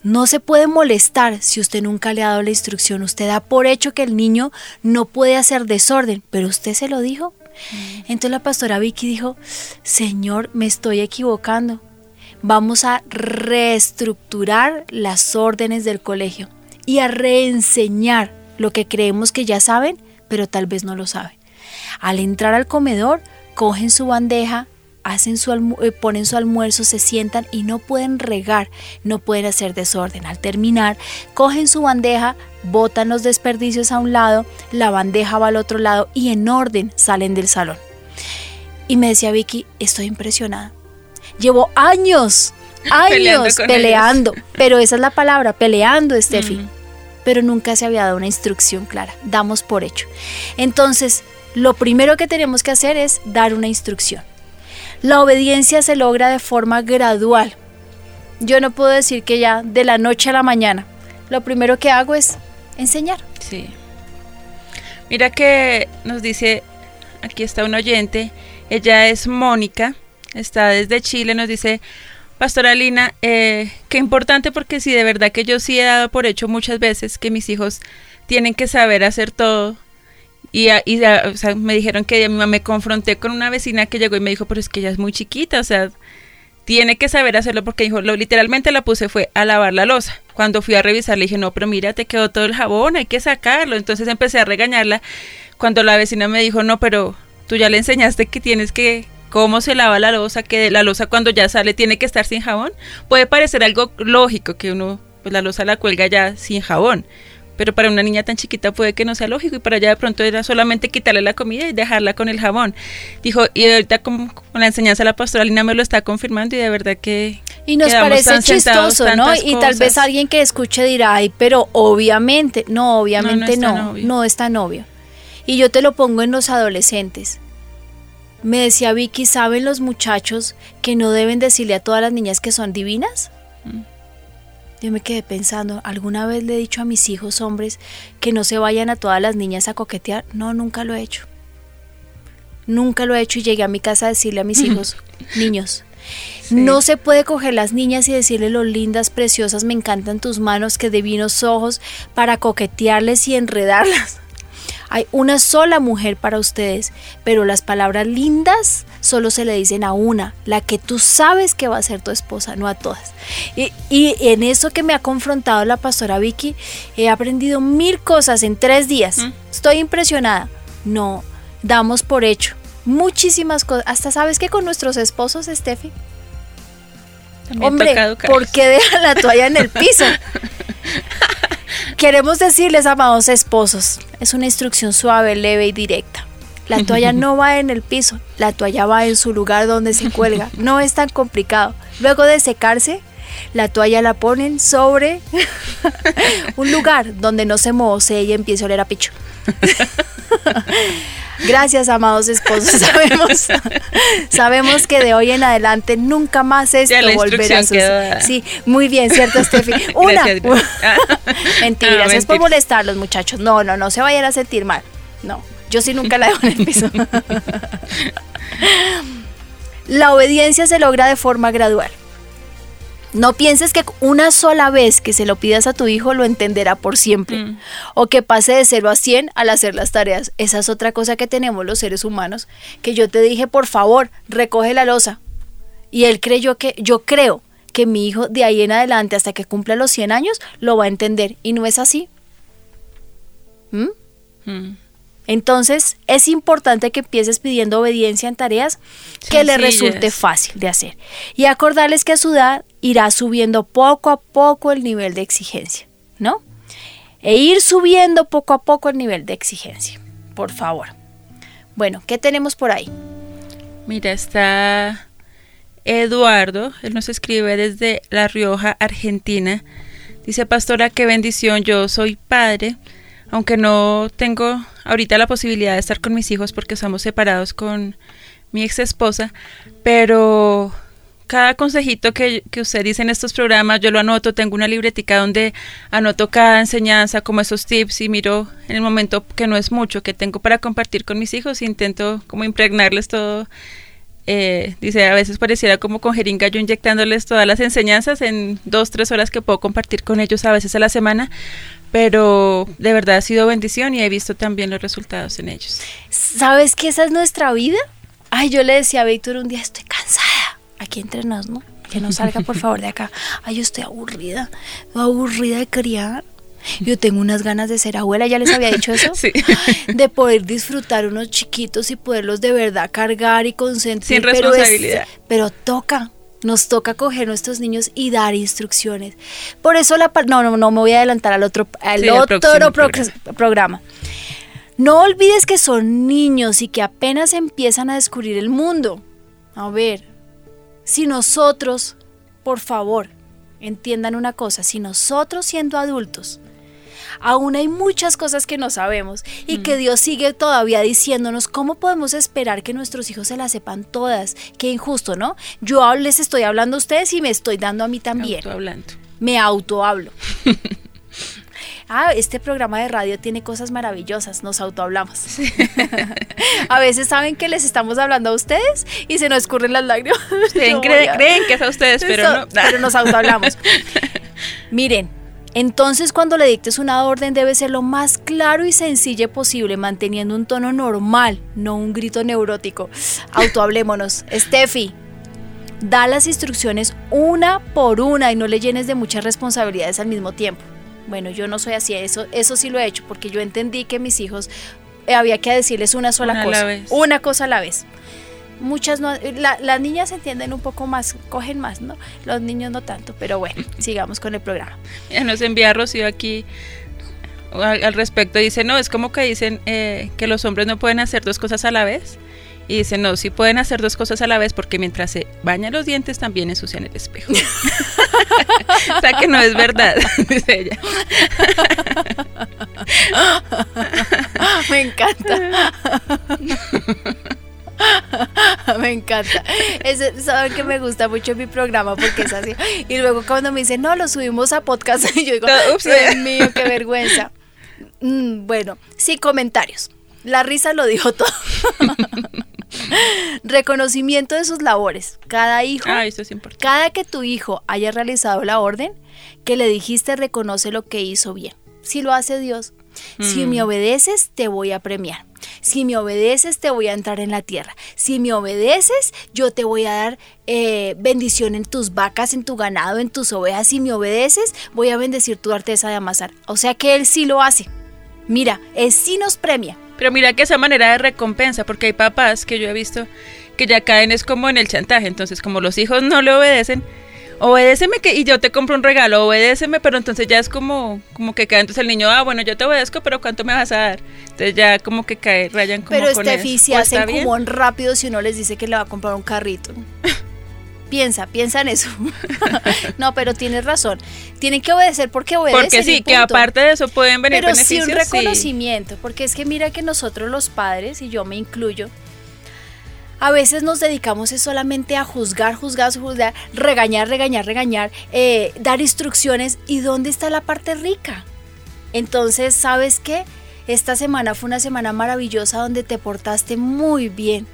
No se puede molestar si usted nunca le ha dado la instrucción. Usted da por hecho que el niño no puede hacer desorden, pero usted se lo dijo. Mm. Entonces la pastora Vicky dijo, Señor, me estoy equivocando. Vamos a reestructurar las órdenes del colegio y a reenseñar lo que creemos que ya saben, pero tal vez no lo saben. Al entrar al comedor, cogen su bandeja, hacen su eh, ponen su almuerzo, se sientan y no pueden regar, no pueden hacer desorden. Al terminar, cogen su bandeja, botan los desperdicios a un lado, la bandeja va al otro lado y en orden salen del salón. Y me decía Vicky, estoy impresionada. Llevo años, años peleando, pero esa es la palabra, peleando, Steffi pero nunca se había dado una instrucción clara. Damos por hecho. Entonces, lo primero que tenemos que hacer es dar una instrucción. La obediencia se logra de forma gradual. Yo no puedo decir que ya de la noche a la mañana. Lo primero que hago es enseñar. Sí. Mira que nos dice, aquí está un oyente, ella es Mónica, está desde Chile, nos dice, Pastora Lina, eh, qué importante porque si de verdad que yo sí he dado por hecho muchas veces que mis hijos tienen que saber hacer todo. Y, y me dijeron que mi mamá me confronté con una vecina que llegó y me dijo, pero es que ella es muy chiquita, o sea, tiene que saber hacerlo porque dijo, lo, literalmente la puse fue a lavar la losa. Cuando fui a revisar le dije, no, pero mira, te quedó todo el jabón, hay que sacarlo. Entonces empecé a regañarla cuando la vecina me dijo, no, pero tú ya le enseñaste que tienes que cómo se lava la losa, que la losa cuando ya sale tiene que estar sin jabón. Puede parecer algo lógico que uno, pues la losa la cuelga ya sin jabón. Pero para una niña tan chiquita puede que no sea lógico y para ella de pronto era solamente quitarle la comida y dejarla con el jabón. Dijo, y ahorita con, la enseñanza de la pastoralina me lo está confirmando y de verdad que... Y nos parece chistoso, ¿no? Y tal vez alguien que escuche dirá, ay, pero obviamente, no, obviamente no, no, no es tan obvio. Y yo te lo pongo en los adolescentes. Me decía Vicky, ¿saben los muchachos que no deben decirle a todas las niñas que son divinas? Mm. yo me quedé pensando, ¿alguna vez le he dicho a mis hijos hombres que no se vayan a todas las niñas a coquetear? No, nunca lo he hecho. Nunca lo he hecho y llegué a mi casa a decirle a mis hijos, niños, no se puede coger las niñas y decirle lo lindas, preciosas, me encantan tus manos, que divinos ojos, para coquetearles y enredarlas. Hay una sola mujer para ustedes, pero las palabras lindas solo se le dicen a una, la que tú sabes que va a ser tu esposa, no a todas. Y, y, en eso que me ha confrontado la pastora Vicky, he aprendido mil cosas en tres días. Mm. Estoy impresionada. No, damos por hecho muchísimas cosas. Hasta sabes que con nuestros esposos, Steffi. Hombre, ¿por qué dejan la toalla en el piso? Queremos decirles, amados esposos, es una instrucción suave, leve y directa. La toalla no va en el piso, la toalla va en su lugar donde se cuelga. No es tan complicado. Luego de secarse, la toalla la ponen sobre un lugar donde no se mojose y empiece a oler a picho. Gracias, amados esposos. Sabemos, sabemos que de hoy en adelante nunca más esto volverá a suceder. Sí, muy bien, ¿cierto, Steffi? Una. Mentiras, es por molestar los muchachos. No, no, no se vayan a sentir mal. No, yo sí nunca la dejo en el piso. la obediencia se logra de forma gradual. No pienses que una sola vez que se lo pidas a tu hijo lo entenderá por siempre. Mm. O que pase de 0 a 100 al hacer las tareas. Esa es otra cosa que tenemos los seres humanos. Que yo te dije, por favor, recoge la losa. Y él creyó que, yo creo que mi hijo de ahí en adelante, hasta que cumpla los 100 años, lo va a entender. Y no es así. ¿Mm? Mm. Entonces es importante que empieces pidiendo obediencia en tareas que le resulte fácil de hacer. Y acordarles que a su edad irá subiendo poco a poco el nivel de exigencia, ¿no? E ir subiendo poco a poco el nivel de exigencia, por favor. Bueno, ¿qué tenemos por ahí? Mira, está Eduardo, él nos escribe desde La Rioja, Argentina. Dice, pastora, qué bendición, yo soy padre aunque no tengo ahorita la posibilidad de estar con mis hijos porque estamos separados con mi ex esposa, pero cada consejito que, usted dice en estos programas, yo lo anoto, tengo una libretica donde anoto cada enseñanza, como esos tips, y miro en el momento que no es mucho, que tengo para compartir con mis hijos, intento como impregnarles todo. Eh, dice, a veces pareciera como con jeringa yo inyectándoles todas las enseñanzas en dos, tres horas que puedo compartir con ellos a veces a la semana, pero de verdad ha sido bendición y he visto también los resultados en ellos. ¿Sabes que esa es nuestra vida? Ay, yo le decía a Víctor un día, estoy cansada, aquí entre nos, ¿no? Que no salga por favor de acá. Ay, yo estoy aburrida, aburrida de criar. Yo tengo unas ganas de ser abuela, ya les había dicho eso. Sí. De poder disfrutar unos chiquitos y poderlos de verdad cargar y consentir. Sin responsabilidad. pero toca, nos toca coger nuestros niños y dar instrucciones. Por eso la no no no me voy a adelantar al otro al otro programa. No olvides que son niños y que apenas empiezan a descubrir el mundo. A ver, si nosotros, por favor, entiendan una cosa, si nosotros siendo adultos aún hay muchas cosas que no sabemos y que mm. Dios sigue todavía diciéndonos cómo podemos esperar que nuestros hijos se las sepan todas. Qué injusto, ¿no? Yo les estoy hablando a ustedes y me estoy dando a mí también. Me autohablo. ah, este programa de radio tiene cosas maravillosas, nos autohablamos. a veces saben que les estamos hablando a ustedes y se nos escurren las lágrimas. creen, que es a ustedes, pero no. pero nos autohablamos. Miren, entonces cuando le dictes una orden debe ser lo más claro y sencillo posible, manteniendo un tono normal, no un grito neurótico. Autohablémonos. Steffi, da las instrucciones una por una y no le llenes de muchas responsabilidades al mismo tiempo. Bueno, yo no soy así, eso, eso sí lo he hecho porque yo entendí que mis hijos eh, había que decirles una sola cosa, una cosa a la vez muchas no, las niñas entienden un poco más, cogen más, ¿no? Los niños no tanto, pero bueno, sigamos con el programa. Ya nos envía Rocío aquí al, respecto, dice, no, es como que dicen eh, que los hombres no pueden hacer dos cosas a la vez. Y dice, no, sí pueden hacer dos cosas a la vez porque mientras se bañan los dientes también ensucian el espejo. o sea que no es verdad, dice ella. Me encanta. me encanta. saben que me gusta mucho mi programa porque es así. Y luego cuando me dicen, no, lo subimos a podcast, yo digo, Ups, Dios mío, qué vergüenza. Mm, bueno, sí, comentarios. La risa lo dijo todo. Reconocimiento de sus labores. Cada hijo, ah, eso es importante. cada que tu hijo haya realizado la orden que le dijiste, reconoce lo que hizo bien. Si lo hace Dios, si me mm. obedeces, te voy a premiar. Si me obedeces, te voy a entrar en la tierra. Si me obedeces, yo te voy a dar eh, bendición en tus vacas, en tu ganado, en tus ovejas. Si me obedeces, voy a bendecir tu arteza de amasar. O sea que Él sí lo hace. Mira, Él sí nos premia. Pero mira que esa manera de recompensa, porque hay papás que yo he visto que ya caen es como en el chantaje. Entonces, como los hijos no le obedecen, obedéceme que, y yo te compro un regalo, obedéceme, pero entonces ya es como, como que cae entonces el niño, ah, bueno, yo te obedezco, pero ¿cuánto me vas a dar? Entonces ya como que cae, rayan como Pero Steffi, si hacen como un rápido si uno les dice que le va a comprar un carrito. piensa, piensa en eso. no, pero tienes razón. Tienen que obedecer porque obedecen. Porque sí, que aparte de eso pueden venir pero beneficios. Pero sí un reconocimiento, porque es que mira que nosotros los padres, y yo me incluyo, a veces nos dedicamos solamente a juzgar, juzgar, juzgar, regañar, regañar, regañar, eh, dar instrucciones. ¿Y dónde está la parte rica? Entonces, ¿sabes qué? Esta semana fue una semana maravillosa donde te portaste muy bien.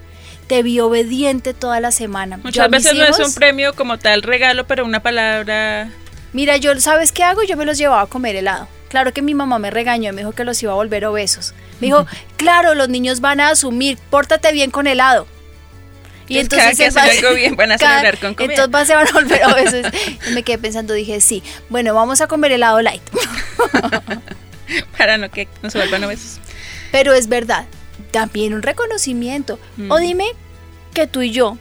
Te vi obediente toda la semana. Muchas veces no es un premio como tal regalo, pero una palabra. Mira, yo, ¿sabes qué hago? Yo me los llevaba a comer helado. Claro que mi mamá me regañó, me dijo que los iba a volver obesos. Me dijo, claro, los niños van a asumir, pórtate bien con helado. Y entonces, cada que algo bien van a celebrar con comida. Entonces se van a volver obesos. y me quedé pensando, dije, sí, bueno, vamos a comer helado light. Para no que nos vuelvan obesos. Pero es verdad, también un reconocimiento. O mm. dime que tú y yo,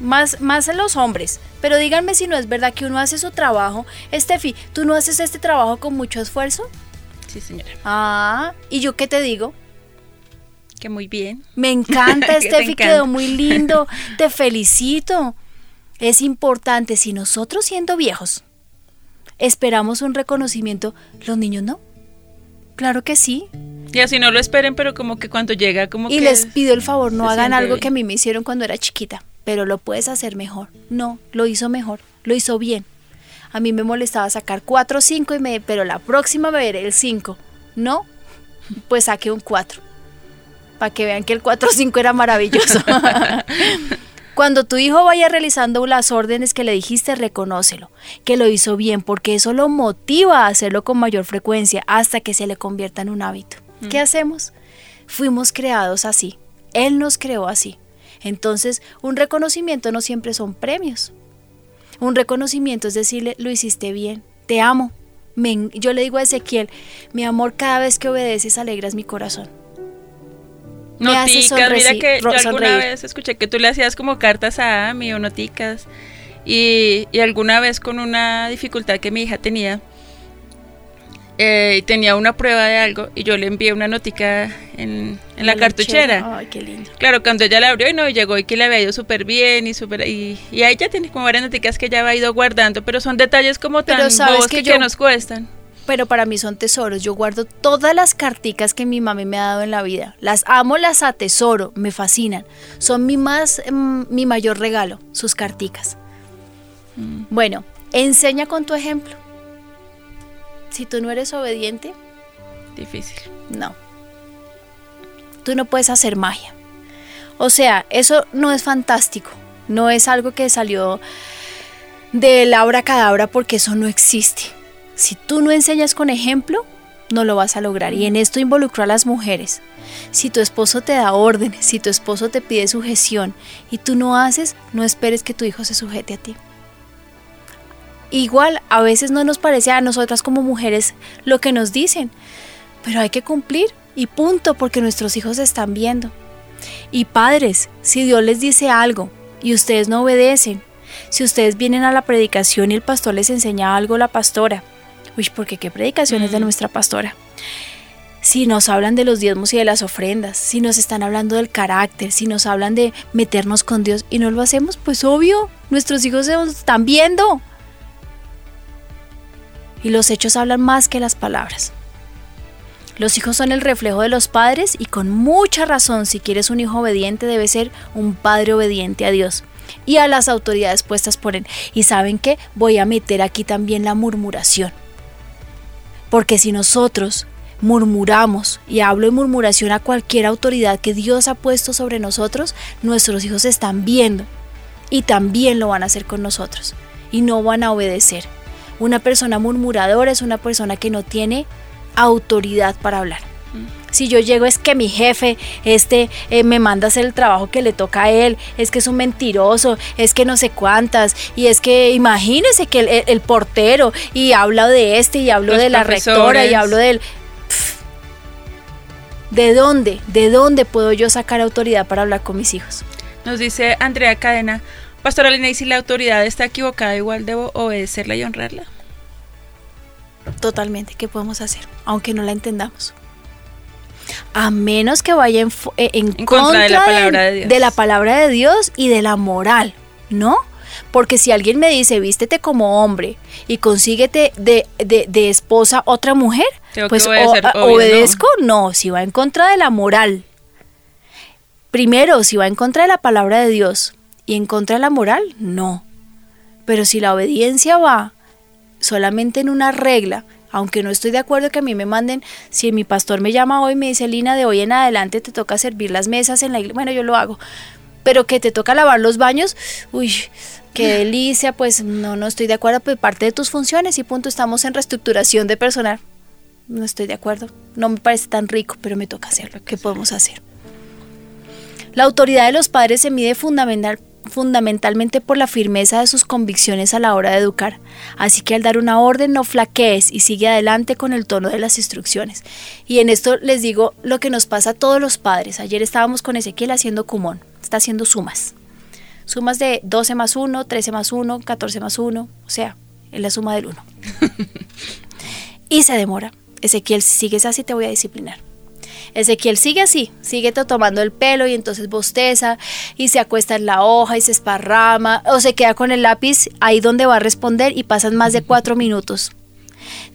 más, más los hombres, pero díganme si no es verdad que uno hace su trabajo. Estefi, ¿tú no haces este trabajo con mucho esfuerzo? Sí, señora. Ah, ¿y yo qué te digo? Muy bien. Me encanta, Steffi, quedó muy lindo. Te felicito. Es importante, si nosotros siendo viejos esperamos un reconocimiento, los niños no. Claro que sí. Y así no lo esperen, pero como que cuando llega, como y que. Y les pido el favor, no hagan algo que a mí me hicieron cuando era chiquita, pero lo puedes hacer mejor. No, lo hizo mejor, lo hizo bien. A mí me molestaba sacar 4 o 5, y me, pero la próxima me veré el 5. No, pues saqué un 4 para que vean que el 4-5 era maravilloso. Cuando tu hijo vaya realizando las órdenes que le dijiste, reconócelo, que lo hizo bien, porque eso lo motiva a hacerlo con mayor frecuencia hasta que se le convierta en un hábito. Mm. ¿Qué hacemos? Fuimos creados así. Él nos creó así. Entonces, un reconocimiento no siempre son premios. Un reconocimiento es decirle, lo hiciste bien, te amo. yo le digo a Ezequiel, mi amor, cada vez que obedeces alegras mi corazón. Noticas, mira que yo alguna vez escuché que tú le hacías como cartas a Ami o noticas. Y, alguna vez con una dificultad que mi hija tenía, eh, tenía una prueba de algo y yo le envié una notica en, la, cartuchera. Ay, qué lindo. Claro, cuando ella la abrió y no, llegó y que le había ido súper bien y súper... Y, y ahí ya tiene como varias noticas que ya ha ido guardando, pero son detalles como tan bobos que, que nos cuestan pero para mí son tesoros. Yo guardo todas las carticas que mi mami me ha dado en la vida. Las amo, las atesoro, me fascinan. Son mi más mm, mi mayor regalo, sus carticas. Mm. Bueno, enseña con tu ejemplo. Si tú no eres obediente, difícil. No. Tú no puedes hacer magia. O sea, eso no es fantástico. No es algo que salió de la cadabra porque eso no existe si tú no enseñas con ejemplo, no lo vas a lograr. Y en esto involucro a las mujeres. Si tu esposo te da órdenes, si tu esposo te pide sujeción y tú no haces, no esperes que tu hijo se sujete a ti. Igual, a veces no nos parece a nosotras como mujeres lo que nos dicen, pero hay que cumplir y punto, porque nuestros hijos están viendo. Y padres, si Dios les dice algo y ustedes no obedecen, si ustedes vienen a la predicación y el pastor les enseña algo la pastora, Uy, porque qué predicaciones de mm. nuestra pastora. Si nos hablan de los diezmos y de las ofrendas, si nos están hablando del carácter, si nos hablan de meternos con Dios y no lo hacemos, pues obvio, nuestros hijos se están viendo. Y los hechos hablan más que las palabras. Los hijos son el reflejo de los padres y con mucha razón si quieres un hijo obediente debe ser un padre obediente a Dios y a las autoridades puestas por él. Y saben que voy a meter aquí también la murmuración. Porque si nosotros murmuramos, y hablo de murmuración a cualquier autoridad que Dios ha puesto sobre nosotros, nuestros hijos están viendo y también lo van a hacer con nosotros y no van a obedecer. Una persona murmuradora es una persona que no tiene autoridad para hablar. Si yo llego es que mi jefe, este, eh, me manda hacer el trabajo que le toca a él, es que es un mentiroso, es que no sé cuántas, y es que imagínese que el, portero, y hablo de este, y hablo de la rectora, y hablo del... ¿De dónde? ¿De dónde puedo yo sacar autoridad para hablar con mis hijos? Nos dice Andrea Cadena, Pastora Lina, ¿y si la autoridad está equivocada, igual debo obedecerla y honrarla? Totalmente, ¿qué podemos hacer? Aunque no la entendamos. A menos que vaya en, eh, contra, de la palabra de, Dios. de la palabra de Dios y de la moral, ¿no? Porque si alguien me dice, vístete como hombre y consíguete de, de, esposa otra mujer, pues obedezco, no. si va en contra de la moral. Primero, si va en contra de la palabra de Dios y en contra de la moral, no. Pero si la obediencia va solamente en una regla, aunque no estoy de acuerdo que a mí me manden, si mi pastor me llama hoy y me dice, Lina, de hoy en adelante te toca servir las mesas en la iglesia, bueno, yo lo hago, pero que te toca lavar los baños, uy, qué delicia, pues no, no estoy de acuerdo, pues parte de tus funciones y punto, estamos en reestructuración de personal. No estoy de acuerdo, no me parece tan rico, pero me toca hacerlo. ¿Qué podemos hacer? La autoridad de los padres se mide fundamental, fundamentalmente por la firmeza de sus convicciones a la hora de educar. Así que al dar una orden no flaquees y sigue adelante con el tono de las instrucciones. Y en esto les digo lo que nos pasa a todos los padres. Ayer estábamos con Ezequiel haciendo cumón, está haciendo sumas. Sumas de 12 más 1, 13 más 1, 14 más 1, o sea, es la suma del 1. y se demora. Ezequiel, si sigues así te voy a disciplinar. Ezequiel sigue así, sigue tomando el pelo y entonces bosteza y se acuesta en la hoja y se esparrama o se queda con el lápiz ahí donde va a responder y pasan más de cuatro minutos.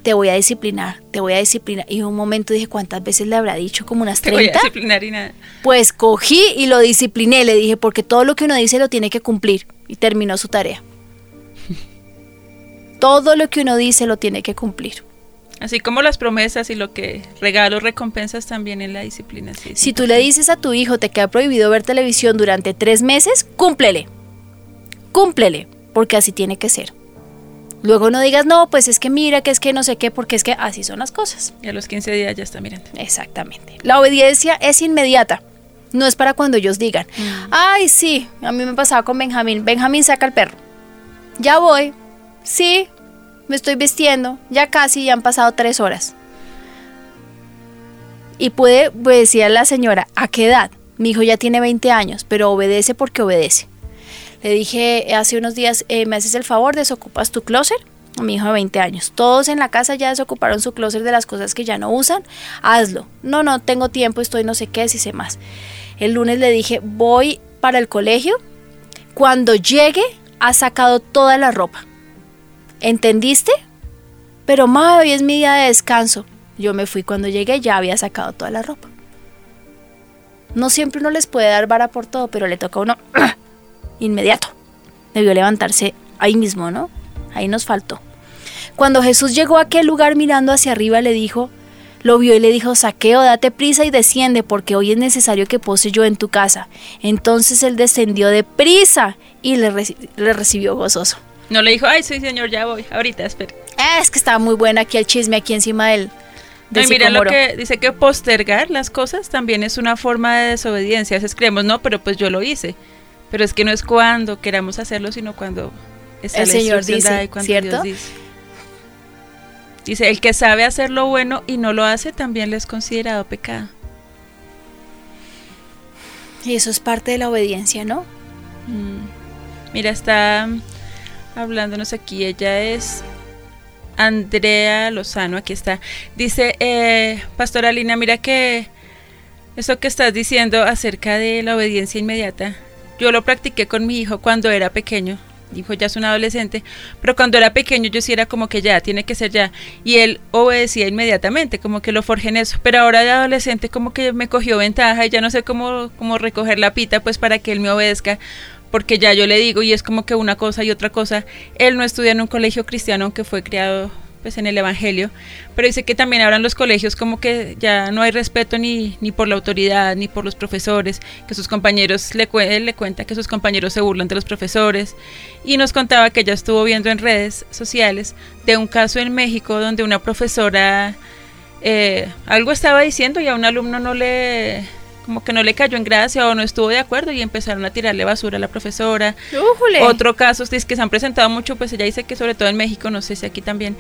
Te voy a disciplinar, te voy a disciplinar. Y un momento dije, ¿cuántas veces le habrá dicho? Como unas 30. Te voy a disciplinar y nada. Pues cogí y lo discipliné, le dije, porque todo lo que uno dice lo tiene que cumplir. Y terminó su tarea. todo lo que uno dice lo tiene que cumplir. Así como las promesas y lo que regalos, recompensas también en la disciplina. si tú le dices a tu hijo te queda prohibido ver televisión durante tres meses, cúmplele. Cúmplele, porque así tiene que ser. Luego no digas, no, pues es que mira, que es que no sé qué, porque es que así son las cosas. Y a los 15 días ya está mirando. Exactamente. La obediencia es inmediata. No es para cuando ellos digan, mm. ay, sí, a mí me pasaba con Benjamín. Benjamín saca el perro. Ya voy. Sí, me estoy vistiendo, ya casi, ya han pasado tres horas. Y puede, pues decía la señora, ¿a qué edad? Mi hijo ya tiene 20 años, pero obedece porque obedece. Le dije hace unos días, eh, ¿me haces el favor, desocupas tu closet? Mi hijo de 20 años. Todos en la casa ya desocuparon su closet de las cosas que ya no usan. Hazlo. No, no, tengo tiempo, estoy no sé qué, si sé más. El lunes le dije, voy para el colegio. Cuando llegue, ha sacado toda la ropa. ¿Entendiste? Pero ma, hoy es mi día de descanso. Yo me fui cuando llegué, ya había sacado toda la ropa. No siempre uno les puede dar vara por todo, pero le toca a uno inmediato. Debió levantarse ahí mismo, ¿no? Ahí nos faltó. Cuando Jesús llegó a aquel lugar mirando hacia arriba, le dijo, lo vio y le dijo, Saqueo, date prisa y desciende, porque hoy es necesario que pose yo en tu casa. Entonces él descendió de prisa y le recibió gozoso. No le dijo, ay, sí, señor, ya voy, ahorita, espere. es que estaba muy buena aquí el chisme, aquí encima del... No, y mira lo que dice que postergar las cosas también es una forma de desobediencia. A veces creemos, no, pero pues yo lo hice. Pero es que no es cuando queramos hacerlo, sino cuando el Señor dice, ¿cierto? dice. Dice, el que sabe hacer lo bueno y no lo hace también le es considerado pecado. Y eso es parte de la obediencia, ¿no? Mm. Mira, está hablándonos aquí. Ella es Andrea Lozano, aquí está. Dice, eh, Pastora Lina, mira que eso que estás diciendo acerca de la obediencia inmediata, yo lo practiqué con mi hijo cuando era pequeño. dijo ya es un adolescente, pero cuando era pequeño yo sí era como que ya, tiene que ser ya, y él obedecía inmediatamente, como que lo forjé en eso, pero ahora de adolescente como que me cogió ventaja y ya no sé cómo, cómo recoger la pita pues para que él me obedezca, porque ya yo le digo y es como que una cosa y otra cosa, él no estudia en un colegio cristiano aunque fue criado pues en el Evangelio, pero dice que también ahora en los colegios como que ya no hay respeto ni, ni por la autoridad, ni por los profesores, que sus compañeros, le, él le cuenta que sus compañeros se burlan de los profesores, y nos contaba que ella estuvo viendo en redes sociales de un caso en México donde una profesora eh, algo estaba diciendo y a un alumno no le como que no le cayó en gracia o no estuvo de acuerdo y empezaron a tirarle basura a la profesora. Otro caso es que se han presentado mucho, pues ella dice que sobre todo en México, no sé si aquí también,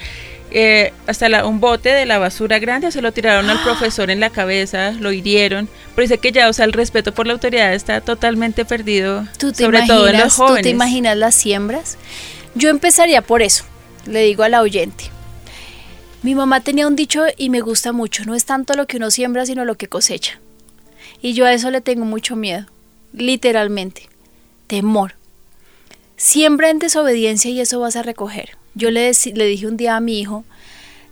eh, hasta un bote de la basura grande se lo tiraron al profesor en la cabeza, lo hirieron, pero dice que ya, o sea, el respeto por la autoridad está totalmente perdido, sobre todo en los jóvenes. ¿Tú te imaginas las siembras? Yo empezaría por eso, le digo al oyente. Mi mamá tenía un dicho y me gusta mucho, no es tanto lo que uno siembra, sino lo que cosecha. Y yo a eso le tengo mucho miedo, literalmente, temor. Siembra en desobediencia y eso vas a recoger. Yo le, le dije un día a mi hijo,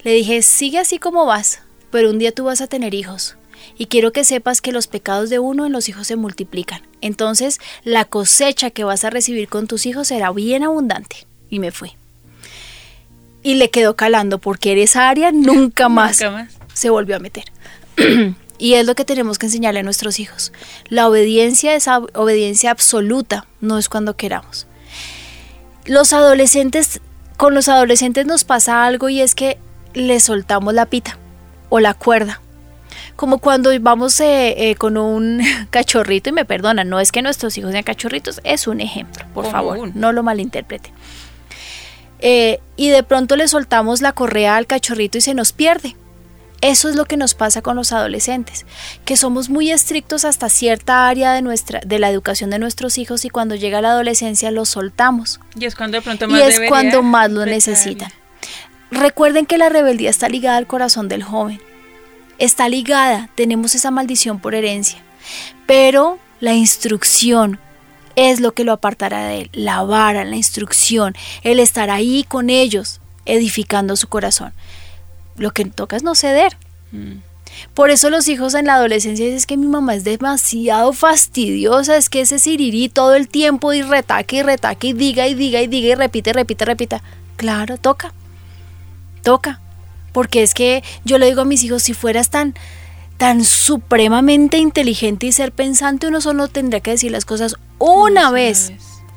le dije, sigue así como vas, pero un día tú vas a tener hijos. Y quiero que sepas que los pecados de uno en los hijos se multiplican. Entonces la cosecha que vas a recibir con tus hijos será bien abundante. Y me fui. Y le quedó calando porque en esa área nunca más, nunca más. se volvió a meter. Y es lo que tenemos que enseñarle a nuestros hijos. La obediencia es obediencia absoluta, no es cuando queramos. Los adolescentes, con los adolescentes nos pasa algo y es que les soltamos la pita o la cuerda. Como cuando vamos eh, eh, con un cachorrito, y me perdonan, no es que nuestros hijos sean cachorritos, es un ejemplo, por favor, no lo malinterpreten. Eh, y de pronto le soltamos la correa al cachorrito y se nos pierde eso es lo que nos pasa con los adolescentes, que somos muy estrictos hasta cierta área de nuestra de la educación de nuestros hijos y cuando llega la adolescencia los soltamos. Y es cuando de pronto más y es cuando más lo necesitan. Recuerden que la rebeldía está ligada al corazón del joven. Está ligada, tenemos esa maldición por herencia. Pero la instrucción es lo que lo apartará de él, la vara, la instrucción, el estar ahí con ellos, edificando su corazón lo que toca es no ceder. Mm. Por eso los hijos en la adolescencia dicen que mi mamá es demasiado fastidiosa, es que ese sirirí todo el tiempo y retaque y retaque y diga y diga y diga y repite, repite, repita. Claro, toca. Toca. Porque es que yo le digo a mis hijos, si fueras tan tan supremamente inteligente y ser pensante, uno solo tendría que decir las cosas una vez,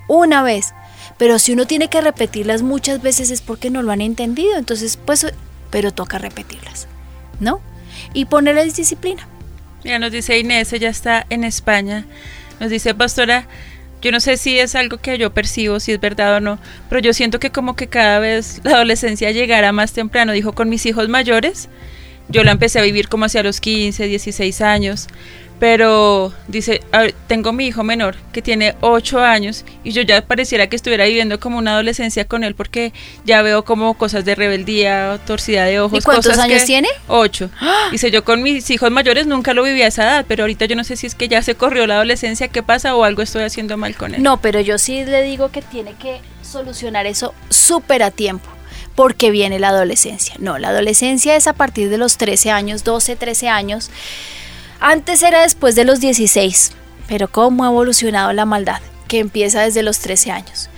una vez. Pero si uno tiene que repetirlas muchas veces es porque no lo han entendido. Entonces, pues pero toca repetirlas, ¿no? Y ponerles disciplina. Mira, nos dice Inés, ella está en España. Nos dice, pastora, yo no sé si es algo que yo percibo, si es verdad o no, pero yo siento que como que cada vez la adolescencia llegará más temprano. Dijo, con mis hijos mayores, yo la empecé a vivir como hacia los 15, 16 años. Pero dice, tengo mi hijo menor que tiene 8 años y yo ya pareciera que estuviera viviendo como una adolescencia con él porque ya veo como cosas de rebeldía, torcida de ojos. ¿Y cuántos años tiene? 8. Dice, yo con mis hijos mayores nunca lo viví a esa edad, pero ahorita yo no sé si es que ya se corrió la adolescencia, qué pasa o algo estoy haciendo mal con él. No, pero yo sí le digo que tiene que solucionar eso súper a tiempo porque viene la adolescencia. No, la adolescencia es a partir de los 13 años, 12, 13 años antes era después de los 16, pero cómo ha evolucionado la maldad, que empieza desde los 13 años.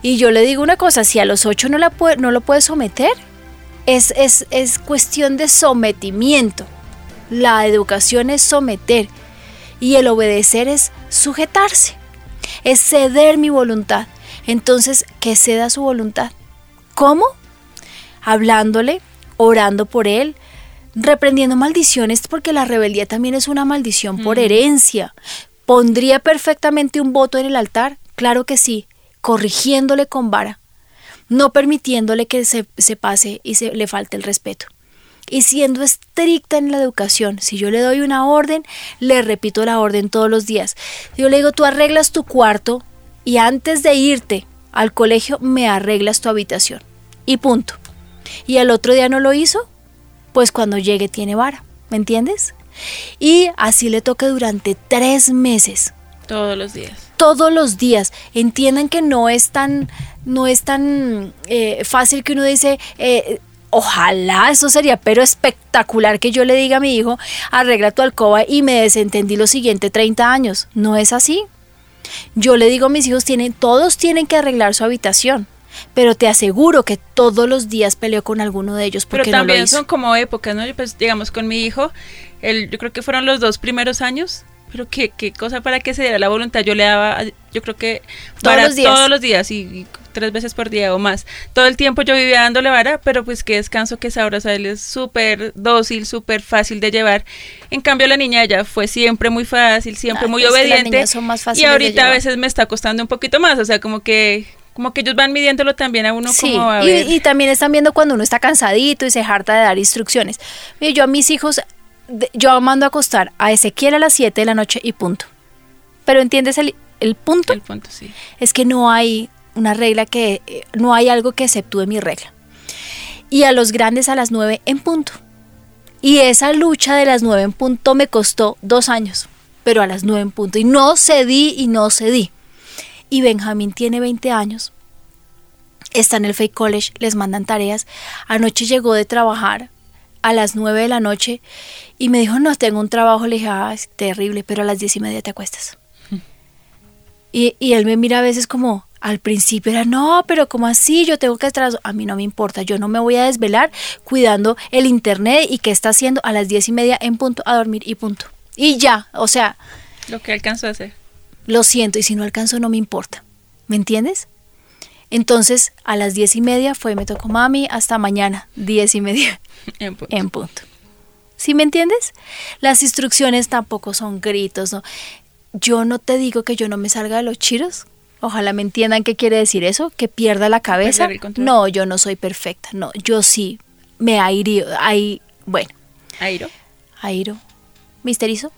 Y yo le digo una cosa, si a los 8 no, la no lo puede someter, es, es, es cuestión de sometimiento. La educación es someter y el obedecer es sujetarse, es ceder mi voluntad. Entonces, que ceda su voluntad. ¿Cómo? Hablándole, orando por él, reprendiendo maldiciones porque la rebeldía también es una maldición por herencia. ¿Pondría perfectamente un voto en el altar? Claro que sí, corrigiéndole con vara, no permitiéndole que se, se pase y se le falte el respeto. Y siendo estricta en la educación, si yo le doy una orden, le repito la orden todos los días. Yo le digo, tú arreglas tu cuarto y antes de irte al colegio me arreglas tu habitación. Y punto. Y el otro día no lo hizo, pues cuando llegue tiene vara, ¿me entiendes? Y así le toca durante tres meses, Todos los días. Todos los días. Entiendan que no es tan, no es tan eh, fácil que uno dice, eh, ojalá eso sería, pero espectacular que yo le diga a mi hijo, arregla tu alcoba y me desentendí los siguientes 30 años. No es así. Yo le digo a mis hijos, tienen, todos tienen que arreglar su habitación. Pero te aseguro que todos los días peleo con alguno de ellos porque pero también no lo son como épocas, ¿no? Pues digamos con mi hijo, el, yo creo que fueron los dos primeros años pero qué, qué cosa para que se diera la voluntad. Yo le daba, yo creo que todos los días, todos los días y, tres veces por día o más. Todo el tiempo yo vivía dándole vara, pero pues qué descanso, qué sabrosa. Él es súper dócil, súper fácil de llevar. En cambio la niña ella fue siempre muy fácil, siempre muy obediente. son más y ahorita a veces me está costando un poquito más, o sea, como que como que ellos van midiéndolo también a uno como a ver. Y, y, también están viendo cuando uno está cansadito y se harta de dar instrucciones. Mire, yo a mis hijos yo mando a acostar a Ezequiel a las 7 de la noche y punto. Pero ¿entiendes el, el punto? El punto, sí. Es que no hay una regla que, eh, no hay algo que exceptúe mi regla. Y a los grandes a las 9 en punto. Y esa lucha de las 9 en punto me costó dos años, pero a las 9 en punto. Y no cedí y no cedí. Y Benjamín tiene 20 años, está en el Fake College, les mandan tareas. Anoche llegó de trabajar a las 9 de la noche y me dijo, no, tengo un trabajo. Le dije, ah, es terrible, pero a las diez y media te acuestas. y, y, él me mira a veces como, al principio era, no, pero como así? Yo tengo que estar, a mí no me importa, yo no me voy a desvelar cuidando el internet y qué está haciendo a las diez y media en punto a dormir y punto. Y ya, o sea... Lo que alcanzó a hacer. Lo siento, y si no alcanzo no me importa. ¿Me entiendes? Entonces, a las diez y media fue, me tocó mami, hasta mañana, diez y media. En punto. En punto. ¿Sí me entiendes? Las instrucciones tampoco son gritos, ¿no? Yo no te digo que yo no me salga de los chiros. Ojalá me entiendan qué quiere decir eso, que pierda la cabeza. No, yo no soy perfecta. No, yo sí me aireo. Ahí, bueno. ¿Airo? Airo. ¿Misterizo?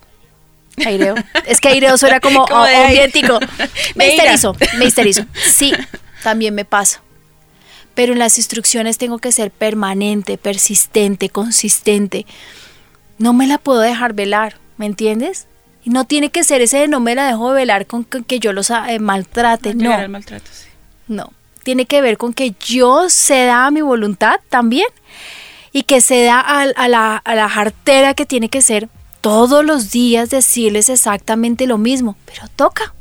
Aireo. es que aireo suena como, como Misterizo, misterizo. Sí, también me pasa pero en las instrucciones tengo que ser permanente, persistente, consistente. No me la puedo dejar velar, ¿me entiendes? Y no tiene que ser ese de no me la dejo velar con que, yo los eh, maltrate, no. No, tiene que ver con que yo ceda a mi voluntad también y que ceda a, a, la, a la jartera que tiene que ser todos los días decirles exactamente lo mismo, pero toca.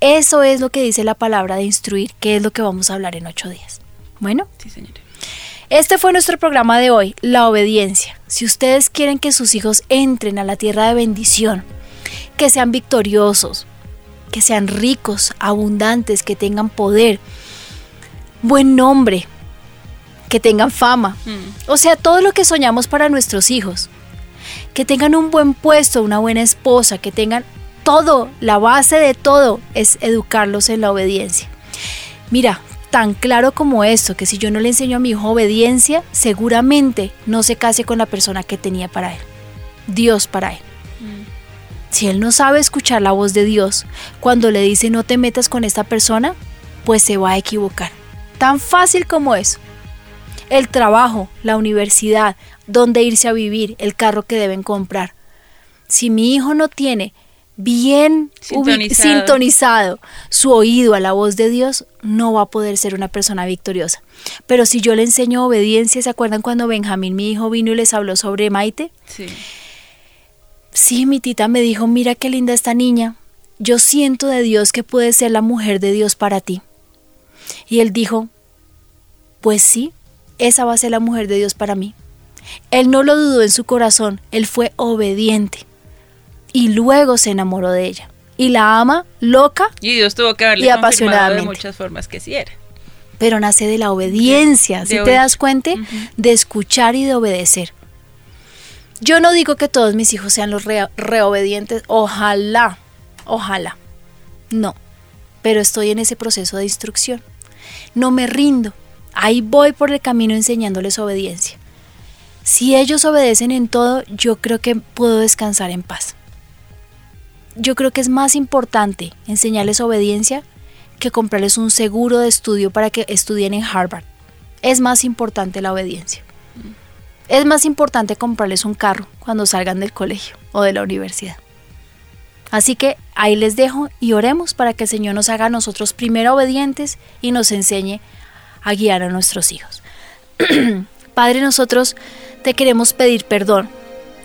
Eso es lo que dice la palabra de instruir, que es lo que vamos a hablar en ocho días. Bueno. Sí, señora. Este fue nuestro programa de hoy, la obediencia. Si ustedes quieren que sus hijos entren a la tierra de bendición, que sean victoriosos, que sean ricos, abundantes, que tengan poder, buen nombre, que tengan fama, mm. o sea, todo lo que soñamos para nuestros hijos, que tengan un buen puesto, una buena esposa, que tengan todo, la base de todo es educarlos en la obediencia. Mira, tan claro como esto, que si yo no le enseño a mi hijo obediencia, seguramente no se case con la persona que tenía para él, Dios para él. Mm. Si él no sabe escuchar la voz de Dios cuando le dice no te metas con esta persona, pues se va a equivocar. Tan fácil como eso. El trabajo, la universidad, dónde irse a vivir, el carro que deben comprar. Si mi hijo no tiene bien sintonizado. su oído a la voz de Dios, no va a poder ser una persona victoriosa. Pero si yo le enseño obediencia, ¿se acuerdan cuando Benjamín, mi hijo, vino y les habló sobre Maite? Sí. Sí, mi tita me dijo, mira qué linda esta niña. Yo siento de Dios que puede ser la mujer de Dios para ti. Y él dijo, pues sí, esa va a ser la mujer de Dios para mí. Él no lo dudó en su corazón, él fue obediente y luego se enamoró de ella. Y la ama loca y Dios tuvo que haberle y apasionadamente. de muchas formas que sí era. Pero nace de la obediencia, si te das cuenta, de escuchar y de obedecer. Yo no digo que todos mis hijos sean los reobedientes, ojalá, ojalá. No, pero estoy en ese proceso de instrucción. No me rindo, ahí voy por el camino enseñándoles obediencia. Si ellos obedecen en todo, yo creo que puedo descansar en paz yo creo que es más importante enseñarles obediencia que comprarles un seguro de estudio para que estudien en Harvard. Es más importante la obediencia. Es más importante comprarles un carro cuando salgan del colegio o de la universidad. Así que ahí les dejo y oremos para que el Señor nos haga a nosotros primero obedientes y nos enseñe a guiar a nuestros hijos. Padre, nosotros te queremos pedir perdón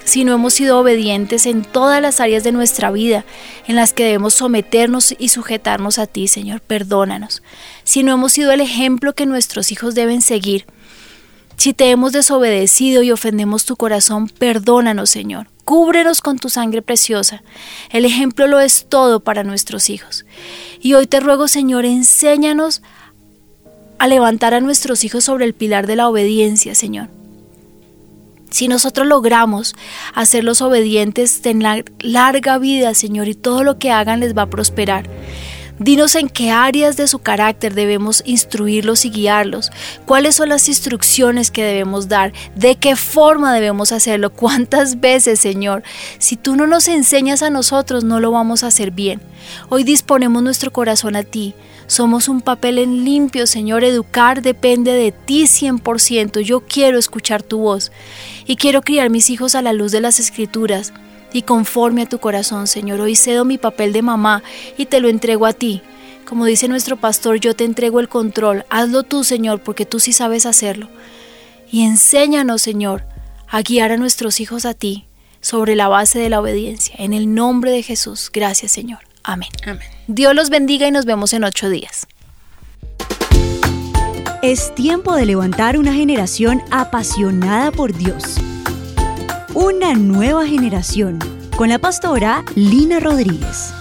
si no hemos sido obedientes en todas las áreas de nuestra vida en las que debemos someternos y sujetarnos a ti, Señor, perdónanos. Si no hemos sido el ejemplo que nuestros hijos deben seguir, si te hemos desobedecido y ofendemos tu corazón, perdónanos, Señor. Cúbrenos con tu sangre preciosa. El ejemplo lo es todo para nuestros hijos. Y hoy te ruego, Señor, enséñanos a levantar a nuestros hijos sobre el pilar de la obediencia, Señor. Si nosotros logramos hacerlos obedientes, la larga vida, Señor, y todo lo que hagan les va a prosperar. Dinos en qué áreas de su carácter debemos instruirlos y guiarlos, cuáles son las instrucciones que debemos dar, de qué forma debemos hacerlo, cuántas veces, Señor. Si tú no nos enseñas a nosotros, no lo vamos a hacer bien. Hoy disponemos nuestro corazón a ti. Somos un papel en limpio, Señor. Educar depende de ti 100%. Yo quiero escuchar tu voz y quiero criar mis hijos a la luz de las escrituras y conforme a tu corazón, Señor. Hoy cedo mi papel de mamá y te lo entrego a ti. Como dice nuestro pastor, yo te entrego el control. Hazlo tú, Señor, porque tú sí sabes hacerlo. Y enséñanos, Señor, a guiar a nuestros hijos a ti sobre la base de la obediencia. En el nombre de Jesús. Gracias, Señor. Amén. Amén. Dios los bendiga y nos vemos en ocho días. Es tiempo de levantar una generación apasionada por Dios. Una nueva generación con la pastora Lina Rodríguez.